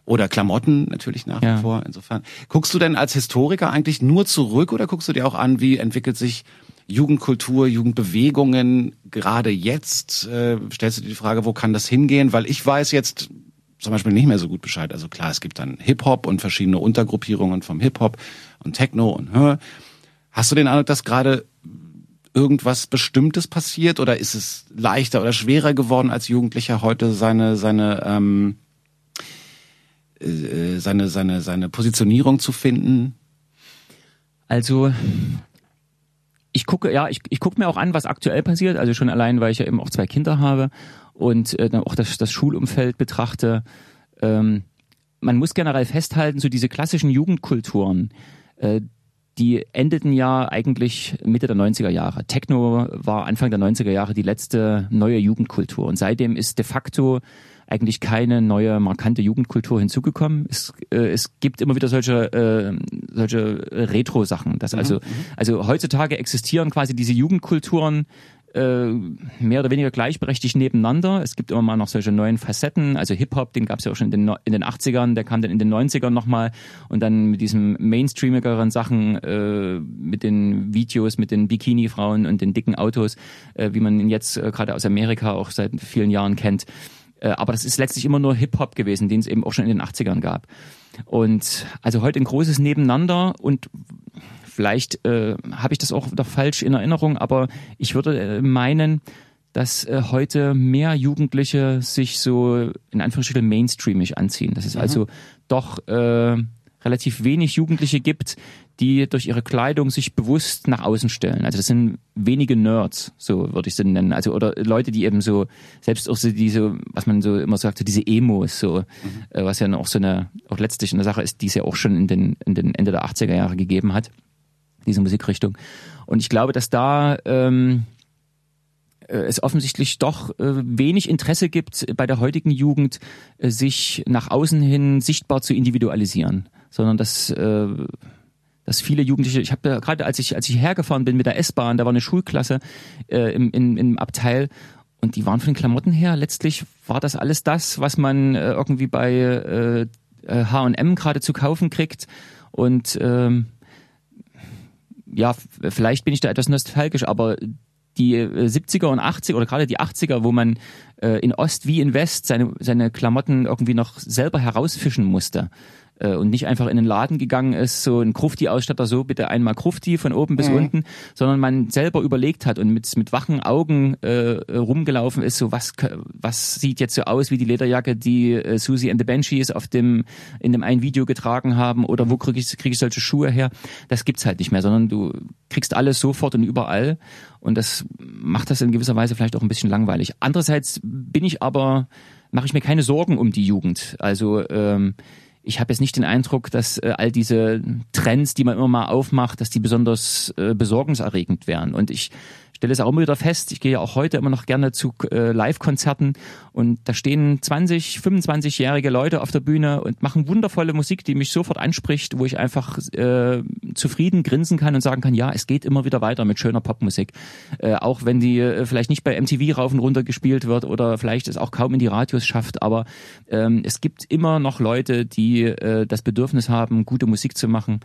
oder Klamotten natürlich nach ja. wie vor. Insofern. Guckst du denn als Historiker eigentlich nur zurück oder guckst du dir auch an, wie entwickelt sich Jugendkultur, Jugendbewegungen gerade jetzt? Äh, stellst du dir die Frage, wo kann das hingehen? Weil ich weiß jetzt zum Beispiel nicht mehr so gut Bescheid. Also klar, es gibt dann Hip-Hop und verschiedene Untergruppierungen vom Hip-Hop und Techno und Hör. Hast du den Eindruck, dass gerade irgendwas Bestimmtes passiert oder ist es leichter oder schwerer geworden als Jugendlicher heute seine seine ähm, äh, seine, seine, seine Positionierung zu finden? Also ich gucke, ja, ich, ich gucke mir auch an, was aktuell passiert, also schon allein, weil ich ja eben auch zwei Kinder habe und äh, auch das, das Schulumfeld betrachte. Ähm, man muss generell festhalten, so diese klassischen Jugendkulturen, äh, die endeten ja eigentlich Mitte der 90er Jahre. Techno war Anfang der 90er Jahre die letzte neue Jugendkultur und seitdem ist de facto eigentlich keine neue markante Jugendkultur hinzugekommen. Es, äh, es gibt immer wieder solche äh, solche Retro-Sachen. Das mhm. also mhm. also heutzutage existieren quasi diese Jugendkulturen äh, mehr oder weniger gleichberechtigt nebeneinander. Es gibt immer mal noch solche neuen Facetten. Also Hip-Hop, den gab es ja auch schon in den, in den 80ern, der kam dann in den 90ern nochmal und dann mit diesen mainstreamigeren Sachen, äh, mit den Videos, mit den Bikini-Frauen und den dicken Autos, äh, wie man ihn jetzt äh, gerade aus Amerika auch seit vielen Jahren kennt. Äh, aber das ist letztlich immer nur Hip-Hop gewesen, den es eben auch schon in den 80ern gab. Und also heute ein großes Nebeneinander und vielleicht äh, habe ich das auch noch falsch in Erinnerung, aber ich würde äh, meinen, dass äh, heute mehr Jugendliche sich so in Anführungsstrichen mainstreamig anziehen. Das ist mhm. also doch äh, relativ wenig Jugendliche gibt, die durch ihre Kleidung sich bewusst nach außen stellen. Also das sind wenige Nerds, so würde ich sie nennen. Also oder Leute, die eben so selbst auch so diese, was man so immer sagt, so diese Emos, so mhm. äh, was ja auch so eine auch letztlich eine Sache ist, die es ja auch schon in den in den Ende der 80er Jahre gegeben hat, diese Musikrichtung. Und ich glaube, dass da ähm, äh, es offensichtlich doch äh, wenig Interesse gibt bei der heutigen Jugend, äh, sich nach außen hin sichtbar zu individualisieren, sondern dass äh, dass viele Jugendliche, ich habe gerade als ich als ich hergefahren bin mit der S-Bahn, da war eine Schulklasse äh, im, im, im Abteil und die waren von den Klamotten her. Letztlich war das alles das, was man äh, irgendwie bei äh, H&M gerade zu kaufen kriegt. Und ähm, ja, vielleicht bin ich da etwas nostalgisch, aber die 70er und 80er oder gerade die 80er, wo man äh, in Ost wie in West seine, seine Klamotten irgendwie noch selber herausfischen musste äh, und nicht einfach in den Laden gegangen ist, so ein Krufti-Ausstatter, so bitte einmal Krufti von oben bis mhm. unten, sondern man selber überlegt hat und mit, mit wachen Augen äh, rumgelaufen ist, so was, was sieht jetzt so aus wie die Lederjacke, die äh, Susie and the Banshees auf dem, in dem einen Video getragen haben oder wo kriege ich, krieg ich solche Schuhe her? Das gibt's halt nicht mehr, sondern du kriegst alles sofort und überall und das macht das in gewisser Weise vielleicht auch ein bisschen langweilig. Andererseits bin ich aber, mache ich mir keine Sorgen um die Jugend. Also ähm, ich habe jetzt nicht den Eindruck, dass äh, all diese Trends, die man immer mal aufmacht, dass die besonders äh, besorgniserregend wären. Und ich stelle es auch immer wieder fest, ich gehe ja auch heute immer noch gerne zu äh, Live-Konzerten und da stehen 20, 25-jährige Leute auf der Bühne und machen wundervolle Musik, die mich sofort anspricht, wo ich einfach äh, zufrieden grinsen kann und sagen kann, ja, es geht immer wieder weiter mit schöner Popmusik. Äh, auch wenn die äh, vielleicht nicht bei MTV rauf und runter gespielt wird oder vielleicht es auch kaum in die Radios schafft, aber ähm, es gibt immer noch Leute, die äh, das Bedürfnis haben, gute Musik zu machen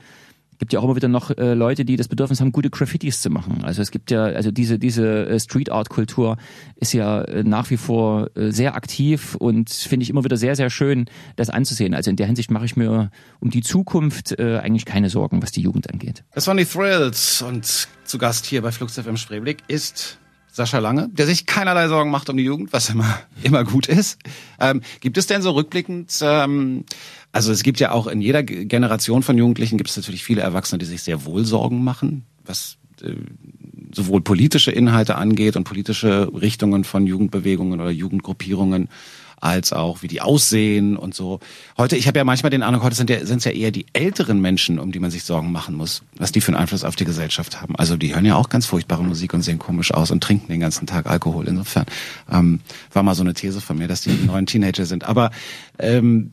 gibt ja auch immer wieder noch äh, Leute, die das Bedürfnis haben, gute Graffitis zu machen. Also es gibt ja, also diese diese äh, Street Art Kultur ist ja äh, nach wie vor äh, sehr aktiv und finde ich immer wieder sehr sehr schön, das anzusehen. Also in der Hinsicht mache ich mir um die Zukunft äh, eigentlich keine Sorgen, was die Jugend angeht. Das waren die Thrills und zu Gast hier bei Flugzeug im Spreeblick ist Sascha Lange, der sich keinerlei Sorgen macht um die Jugend, was immer immer gut ist. Ähm, gibt es denn so rückblickend ähm, also es gibt ja auch in jeder Generation von Jugendlichen gibt es natürlich viele Erwachsene, die sich sehr wohl Sorgen machen, was äh, sowohl politische Inhalte angeht und politische Richtungen von Jugendbewegungen oder Jugendgruppierungen, als auch wie die aussehen und so. Heute, ich habe ja manchmal den Eindruck, heute sind ja, ja eher die älteren Menschen, um die man sich Sorgen machen muss, was die für einen Einfluss auf die Gesellschaft haben. Also die hören ja auch ganz furchtbare Musik und sehen komisch aus und trinken den ganzen Tag Alkohol. Insofern ähm, war mal so eine These von mir, dass die neuen Teenager sind. Aber ähm,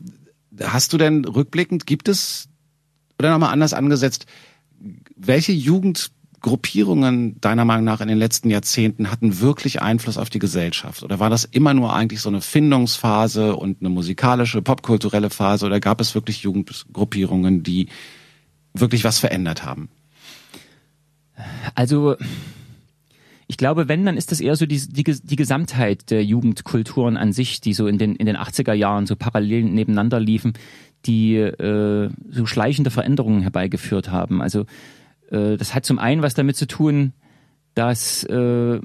Hast du denn rückblickend, gibt es, oder nochmal anders angesetzt, welche Jugendgruppierungen deiner Meinung nach in den letzten Jahrzehnten hatten wirklich Einfluss auf die Gesellschaft? Oder war das immer nur eigentlich so eine Findungsphase und eine musikalische, popkulturelle Phase? Oder gab es wirklich Jugendgruppierungen, die wirklich was verändert haben? Also ich glaube, wenn, dann ist das eher so die, die, die Gesamtheit der Jugendkulturen an sich, die so in den, in den 80er Jahren so parallel nebeneinander liefen, die äh, so schleichende Veränderungen herbeigeführt haben. Also äh, das hat zum einen was damit zu tun, dass äh,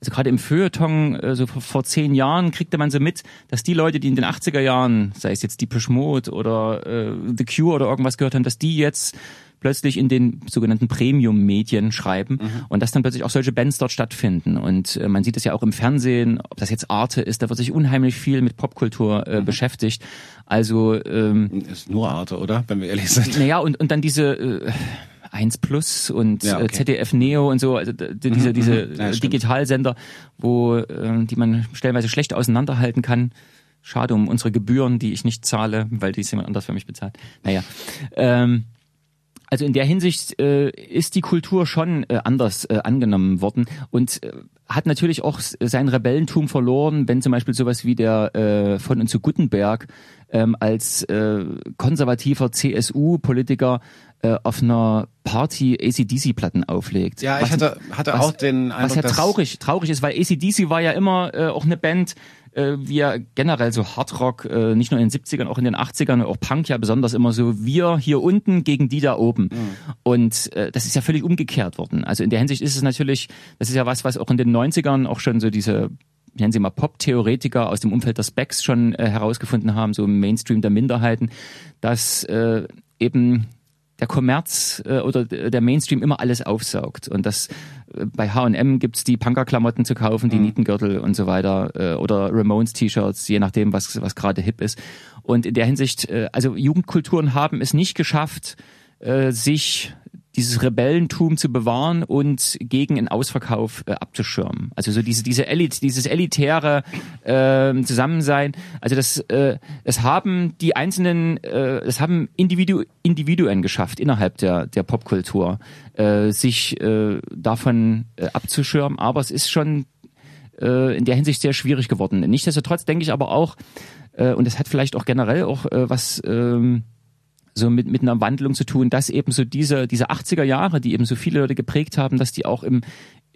also gerade im Feuilleton, äh, so vor, vor zehn Jahren, kriegte man so mit, dass die Leute, die in den 80er Jahren, sei es jetzt die Mode oder äh, The Cure oder irgendwas gehört haben, dass die jetzt plötzlich in den sogenannten Premium-Medien schreiben mhm. und dass dann plötzlich auch solche Bands dort stattfinden. Und äh, man sieht es ja auch im Fernsehen, ob das jetzt Arte ist, da wird sich unheimlich viel mit Popkultur äh, mhm. beschäftigt. Also ähm, ist nur Arte, oder? Wenn wir ehrlich sind. Naja, und, und dann diese äh, 1 Plus und ja, äh, okay. ZDF Neo und so, also diese, mhm, diese mhm. ja, Digitalsender, wo äh, die man stellenweise schlecht auseinanderhalten kann. Schade um unsere Gebühren, die ich nicht zahle, weil die ist jemand anders für mich bezahlt. Naja. Ähm, also in der Hinsicht äh, ist die Kultur schon äh, anders äh, angenommen worden und äh, hat natürlich auch sein Rebellentum verloren, wenn zum Beispiel sowas wie der äh, von und zu Gutenberg ähm, als äh, konservativer CSU-Politiker äh, auf einer Party ACDC-Platten auflegt. Ja, ich hatte, hatte was, auch den Eindruck, Was ja traurig, traurig ist, weil ACDC war ja immer äh, auch eine Band, äh, wir generell so Hardrock, äh, nicht nur in den 70ern, auch in den 80ern, auch Punk ja besonders immer so, wir hier unten gegen die da oben. Mhm. Und äh, das ist ja völlig umgekehrt worden. Also in der Hinsicht ist es natürlich, das ist ja was, was auch in den 90ern auch schon so diese nennen Sie mal Pop-Theoretiker aus dem Umfeld der Specs schon äh, herausgefunden haben, so im Mainstream der Minderheiten, dass äh, eben der Kommerz äh, oder der Mainstream immer alles aufsaugt und das äh, bei H&M gibt's die Punkerklamotten zu kaufen, die mhm. Nietengürtel und so weiter äh, oder Ramones T-Shirts, je nachdem was was gerade hip ist und in der Hinsicht äh, also Jugendkulturen haben es nicht geschafft äh, sich dieses Rebellentum zu bewahren und gegen einen Ausverkauf äh, abzuschirmen. Also so diese diese Elit, dieses elitäre äh, Zusammensein. Also das äh, das haben die einzelnen, äh, das haben Individu Individuen geschafft innerhalb der der Popkultur, äh, sich äh, davon äh, abzuschirmen. Aber es ist schon äh, in der Hinsicht sehr schwierig geworden. Nichtsdestotrotz denke ich aber auch, äh, und das hat vielleicht auch generell auch äh, was äh, so mit, mit einer Wandlung zu tun, dass eben so diese, diese 80er Jahre, die eben so viele Leute geprägt haben, dass die auch im,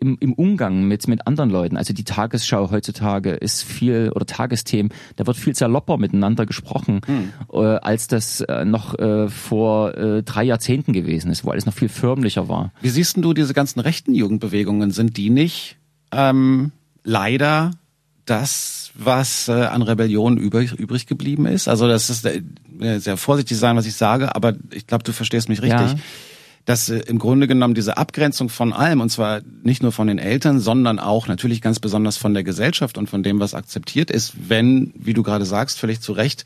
im, im Umgang mit, mit anderen Leuten, also die Tagesschau heutzutage ist viel, oder Tagesthemen, da wird viel salopper miteinander gesprochen, hm. äh, als das äh, noch äh, vor äh, drei Jahrzehnten gewesen ist, wo alles noch viel förmlicher war. Wie siehst du diese ganzen rechten Jugendbewegungen? Sind die nicht ähm, leider das, was äh, an Rebellion übrig, übrig geblieben ist. Also das ist äh, sehr vorsichtig sein, was ich sage, aber ich glaube, du verstehst mich richtig. Ja. Dass äh, im Grunde genommen diese Abgrenzung von allem, und zwar nicht nur von den Eltern, sondern auch natürlich ganz besonders von der Gesellschaft und von dem, was akzeptiert ist, wenn, wie du gerade sagst, völlig zu Recht,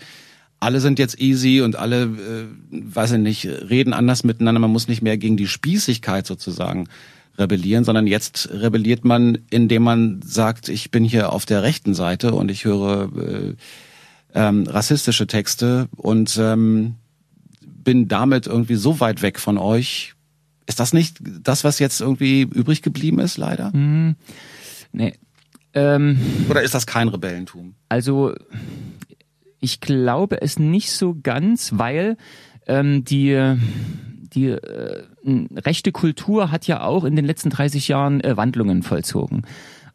alle sind jetzt easy und alle, äh, weiß ich nicht, reden anders miteinander. Man muss nicht mehr gegen die Spießigkeit sozusagen rebellieren, sondern jetzt rebelliert man, indem man sagt, ich bin hier auf der rechten Seite und ich höre äh, ähm, rassistische Texte und ähm, bin damit irgendwie so weit weg von euch. Ist das nicht das, was jetzt irgendwie übrig geblieben ist, leider? Mhm. Nee. Ähm, Oder ist das kein Rebellentum? Also ich glaube es nicht so ganz, weil ähm, die die äh, rechte Kultur hat ja auch in den letzten 30 Jahren äh, Wandlungen vollzogen.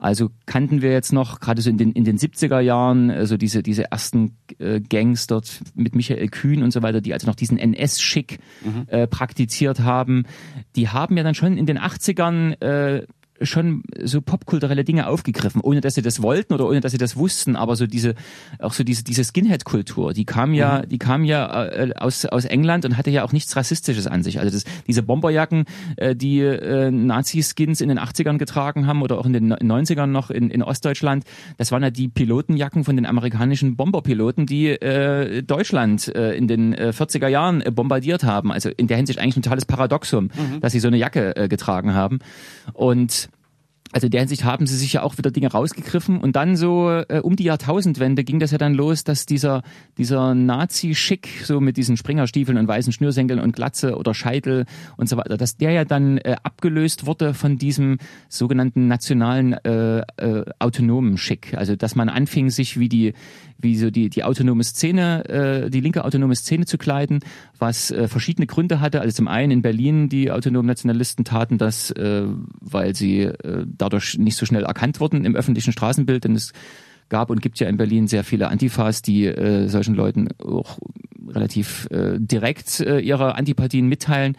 Also kannten wir jetzt noch, gerade so in den, in den 70er Jahren, also diese, diese ersten äh, Gangs dort mit Michael Kühn und so weiter, die also noch diesen NS-Schick mhm. äh, praktiziert haben, die haben ja dann schon in den 80ern äh, schon so popkulturelle Dinge aufgegriffen, ohne dass sie das wollten oder ohne dass sie das wussten, aber so diese auch so diese diese Skinhead-Kultur, die kam ja, mhm. die kam ja äh, aus aus England und hatte ja auch nichts rassistisches an sich. Also das, diese Bomberjacken, äh, die äh, Nazi-Skins in den 80ern getragen haben oder auch in den 90ern noch in, in Ostdeutschland, das waren ja die Pilotenjacken von den amerikanischen Bomberpiloten, die äh, Deutschland äh, in den äh, 40er Jahren äh, bombardiert haben. Also in der Hinsicht eigentlich ein totales Paradoxum, mhm. dass sie so eine Jacke äh, getragen haben und also in der Hinsicht haben sie sich ja auch wieder Dinge rausgegriffen und dann so äh, um die Jahrtausendwende ging das ja dann los, dass dieser dieser Nazi-Schick so mit diesen Springerstiefeln und weißen Schnürsenkeln und Glatze oder Scheitel und so weiter, dass der ja dann äh, abgelöst wurde von diesem sogenannten nationalen äh, äh, autonomen Schick. Also dass man anfing sich wie die wie so die, die autonome Szene, äh, die linke autonome Szene zu kleiden, was äh, verschiedene Gründe hatte. Also zum einen in Berlin, die autonomen Nationalisten taten das, äh, weil sie äh, dadurch nicht so schnell erkannt wurden im öffentlichen Straßenbild, denn es gab und gibt ja in Berlin sehr viele Antifas, die äh, solchen Leuten auch relativ äh, direkt äh, ihre Antipathien mitteilen.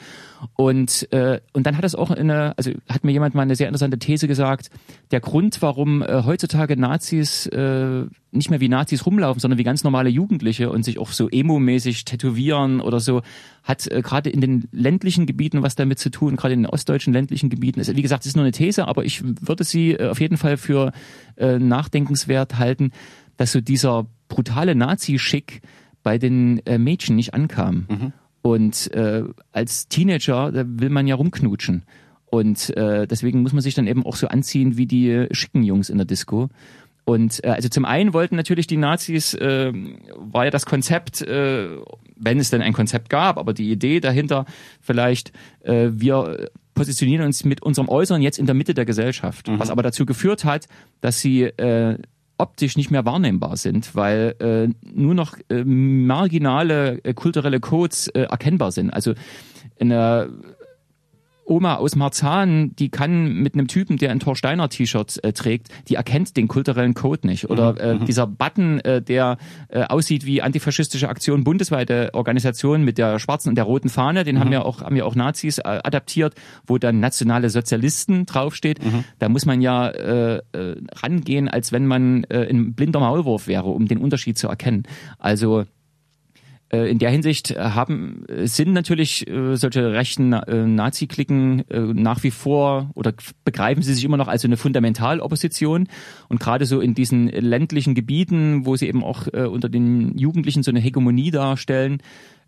Und, äh, und dann hat es auch eine, also hat mir jemand mal eine sehr interessante These gesagt, der Grund, warum äh, heutzutage Nazis äh, nicht mehr wie Nazis rumlaufen, sondern wie ganz normale Jugendliche und sich auch so emo-mäßig tätowieren oder so, hat äh, gerade in den ländlichen Gebieten was damit zu tun, gerade in den ostdeutschen ländlichen Gebieten. Also, wie gesagt, es ist nur eine These, aber ich würde sie äh, auf jeden Fall für äh, nachdenkenswert halten, dass so dieser brutale Nazi-Schick bei den äh, Mädchen nicht ankam. Mhm. Und äh, als Teenager, da will man ja rumknutschen. Und äh, deswegen muss man sich dann eben auch so anziehen wie die schicken Jungs in der Disco. Und äh, also zum einen wollten natürlich die Nazis, äh, war ja das Konzept, äh, wenn es denn ein Konzept gab, aber die Idee dahinter vielleicht, äh, wir positionieren uns mit unserem Äußeren jetzt in der Mitte der Gesellschaft, mhm. was aber dazu geführt hat, dass sie äh, optisch nicht mehr wahrnehmbar sind, weil äh, nur noch äh, marginale äh, kulturelle Codes äh, erkennbar sind. Also eine Oma aus Marzahn, die kann mit einem Typen, der ein Thorsteiner T-Shirt äh, trägt, die erkennt den kulturellen Code nicht. Oder mhm, äh, mhm. dieser Button, äh, der äh, aussieht wie antifaschistische Aktion, bundesweite Organisation mit der schwarzen und der roten Fahne, den mhm. haben ja auch haben ja auch Nazis äh, adaptiert, wo dann nationale Sozialisten draufsteht. Mhm. Da muss man ja äh, äh, rangehen, als wenn man äh, ein blinder Maulwurf wäre, um den Unterschied zu erkennen. Also in der Hinsicht äh, haben äh, sind natürlich solche rechten Nazi-Klicken nach wie vor oder begreifen sie sich immer noch als eine Fundamentalopposition und gerade so in diesen ländlichen Gebieten, wo sie eben auch unter den Jugendlichen so eine Hegemonie darstellen,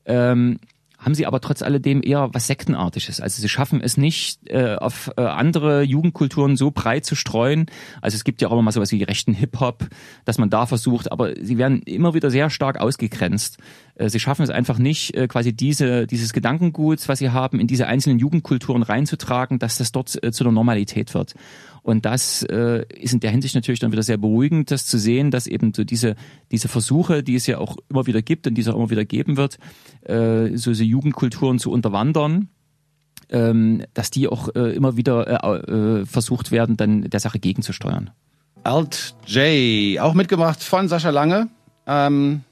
ähm, haben sie aber trotz alledem eher was Sektenartiges. Also sie schaffen es nicht, äh, auf äh, andere Jugendkulturen so breit zu streuen. Also es gibt ja auch immer mal sowas wie rechten Hip-Hop, dass man da versucht, aber sie werden immer wieder sehr stark ausgegrenzt. Äh, sie schaffen es einfach nicht, äh, quasi diese, dieses Gedankengut, was sie haben, in diese einzelnen Jugendkulturen reinzutragen, dass das dort äh, zu einer Normalität wird. Und das äh, ist in der Hinsicht natürlich dann wieder sehr beruhigend, das zu sehen, dass eben so diese, diese Versuche, die es ja auch immer wieder gibt und die es auch immer wieder geben wird, äh, so diese Jugendkulturen zu unterwandern, ähm, dass die auch äh, immer wieder äh, versucht werden, dann der Sache gegenzusteuern. Alt J, auch mitgemacht von Sascha Lange. Ähm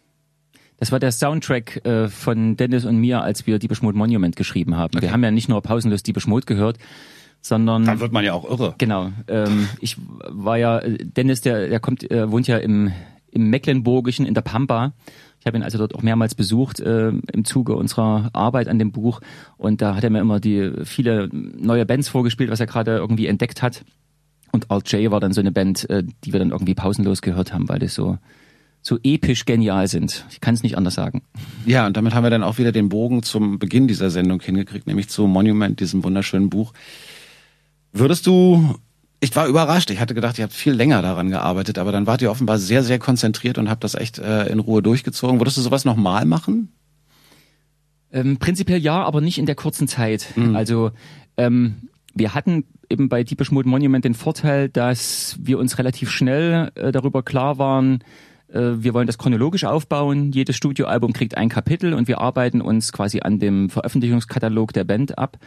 das war der Soundtrack äh, von Dennis und mir, als wir Deepish Mode Monument geschrieben haben. Okay. Wir haben ja nicht nur pausenlos Deepish Mode gehört, sondern dann wird man ja auch irre. Genau. Ähm, ich war ja Dennis, der der kommt, äh, wohnt ja im im Mecklenburgischen in der Pampa. Ich habe ihn also dort auch mehrmals besucht äh, im Zuge unserer Arbeit an dem Buch und da hat er mir immer die viele neue Bands vorgespielt, was er gerade irgendwie entdeckt hat. Und Alt J war dann so eine Band, äh, die wir dann irgendwie pausenlos gehört haben, weil das so so episch genial sind. Ich kann es nicht anders sagen. Ja, und damit haben wir dann auch wieder den Bogen zum Beginn dieser Sendung hingekriegt, nämlich zu Monument, diesem wunderschönen Buch. Würdest du, ich war überrascht, ich hatte gedacht, ihr habt viel länger daran gearbeitet, aber dann wart ihr offenbar sehr, sehr konzentriert und habt das echt äh, in Ruhe durchgezogen. Würdest du sowas nochmal machen? Ähm, prinzipiell ja, aber nicht in der kurzen Zeit. Mhm. Also ähm, wir hatten eben bei Deepish Mode Monument den Vorteil, dass wir uns relativ schnell äh, darüber klar waren, wir wollen das chronologisch aufbauen. Jedes Studioalbum kriegt ein Kapitel und wir arbeiten uns quasi an dem Veröffentlichungskatalog der Band ab.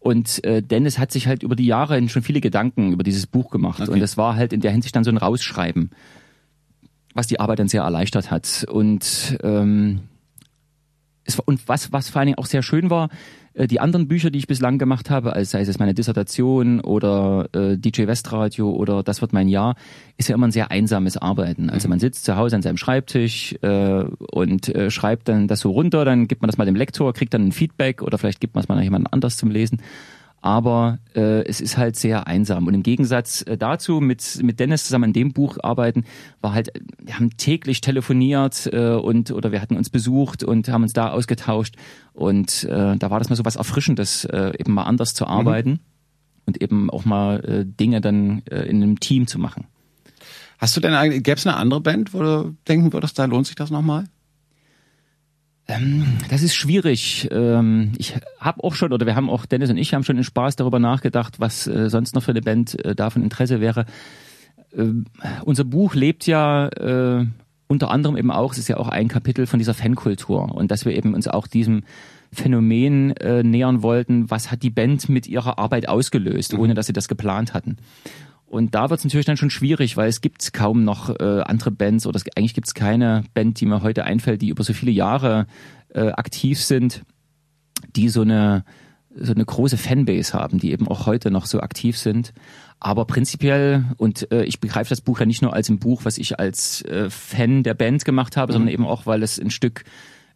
Und äh, Dennis hat sich halt über die Jahre schon viele Gedanken über dieses Buch gemacht. Okay. Und das war halt in der Hinsicht dann so ein Rausschreiben, was die Arbeit dann sehr erleichtert hat. Und ähm, es, und was, was vor allen Dingen auch sehr schön war, äh, die anderen Bücher, die ich bislang gemacht habe, als sei es meine Dissertation oder äh, DJ Westradio oder Das wird mein Jahr, ist ja immer ein sehr einsames Arbeiten. Also mhm. man sitzt zu Hause an seinem Schreibtisch äh, und äh, schreibt dann das so runter, dann gibt man das mal dem Lektor, kriegt dann ein Feedback oder vielleicht gibt man es mal jemand anders zum Lesen aber äh, es ist halt sehr einsam. Und im Gegensatz äh, dazu, mit, mit Dennis zusammen an dem Buch arbeiten, war halt, wir haben täglich telefoniert äh, und oder wir hatten uns besucht und haben uns da ausgetauscht. Und äh, da war das mal so was Erfrischendes, äh, eben mal anders zu arbeiten mhm. und eben auch mal äh, Dinge dann äh, in einem Team zu machen. Hast du denn eigentlich, gäbe es eine andere Band, wo du denken würdest, da lohnt sich das nochmal? Ähm, das ist schwierig. Ähm, ich habe auch schon, oder wir haben auch, Dennis und ich haben schon in Spaß darüber nachgedacht, was äh, sonst noch für eine Band äh, da von Interesse wäre. Ähm, unser Buch lebt ja äh, unter anderem eben auch, es ist ja auch ein Kapitel von dieser Fankultur und dass wir eben uns auch diesem Phänomen äh, nähern wollten, was hat die Band mit ihrer Arbeit ausgelöst, mhm. ohne dass sie das geplant hatten. Und da wird es natürlich dann schon schwierig, weil es gibt kaum noch äh, andere Bands oder es, eigentlich gibt es keine Band, die mir heute einfällt, die über so viele Jahre äh, aktiv sind, die so eine so eine große Fanbase haben, die eben auch heute noch so aktiv sind. Aber prinzipiell, und äh, ich begreife das Buch ja nicht nur als ein Buch, was ich als äh, Fan der Band gemacht habe, mhm. sondern eben auch, weil es ein Stück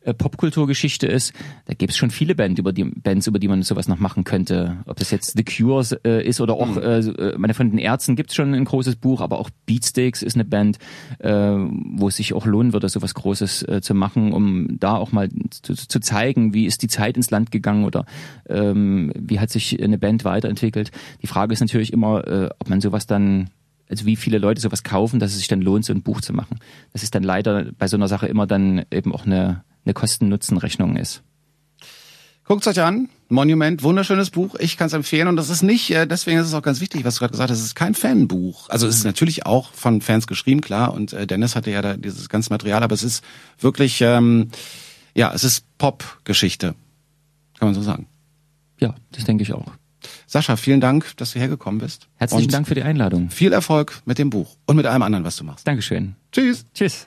äh, Popkulturgeschichte ist, da gibt es schon viele Band über die, Bands, über die man sowas noch machen könnte. Ob das jetzt The Cure äh, ist oder auch, mhm. äh, äh, meine von den Ärzten gibt es schon ein großes Buch, aber auch Beatsteaks ist eine Band, äh, wo es sich auch lohnen würde, sowas Großes äh, zu machen, um da auch mal zu, zu zeigen, wie ist die Zeit ins Land gegangen oder ähm, wie hat sich eine Band weiterentwickelt. Die Frage ist natürlich immer, äh, ob man sowas dann also wie viele Leute sowas kaufen, dass es sich dann lohnt, so ein Buch zu machen. Das ist dann leider bei so einer Sache immer dann eben auch eine eine Kosten-Nutzen-Rechnung ist. Guckt euch an, Monument, wunderschönes Buch. Ich kann es empfehlen und das ist nicht, äh, deswegen ist es auch ganz wichtig, was du gerade gesagt hast, es ist kein Fanbuch. Also es ist natürlich auch von Fans geschrieben, klar. Und äh, Dennis hatte ja da dieses ganze Material, aber es ist wirklich, ähm, ja, es ist Pop-Geschichte, kann man so sagen. Ja, das denke ich auch. Sascha, vielen Dank, dass du hergekommen bist. Herzlichen und Dank für die Einladung. Viel Erfolg mit dem Buch und mit allem anderen, was du machst. Dankeschön. Tschüss. Tschüss.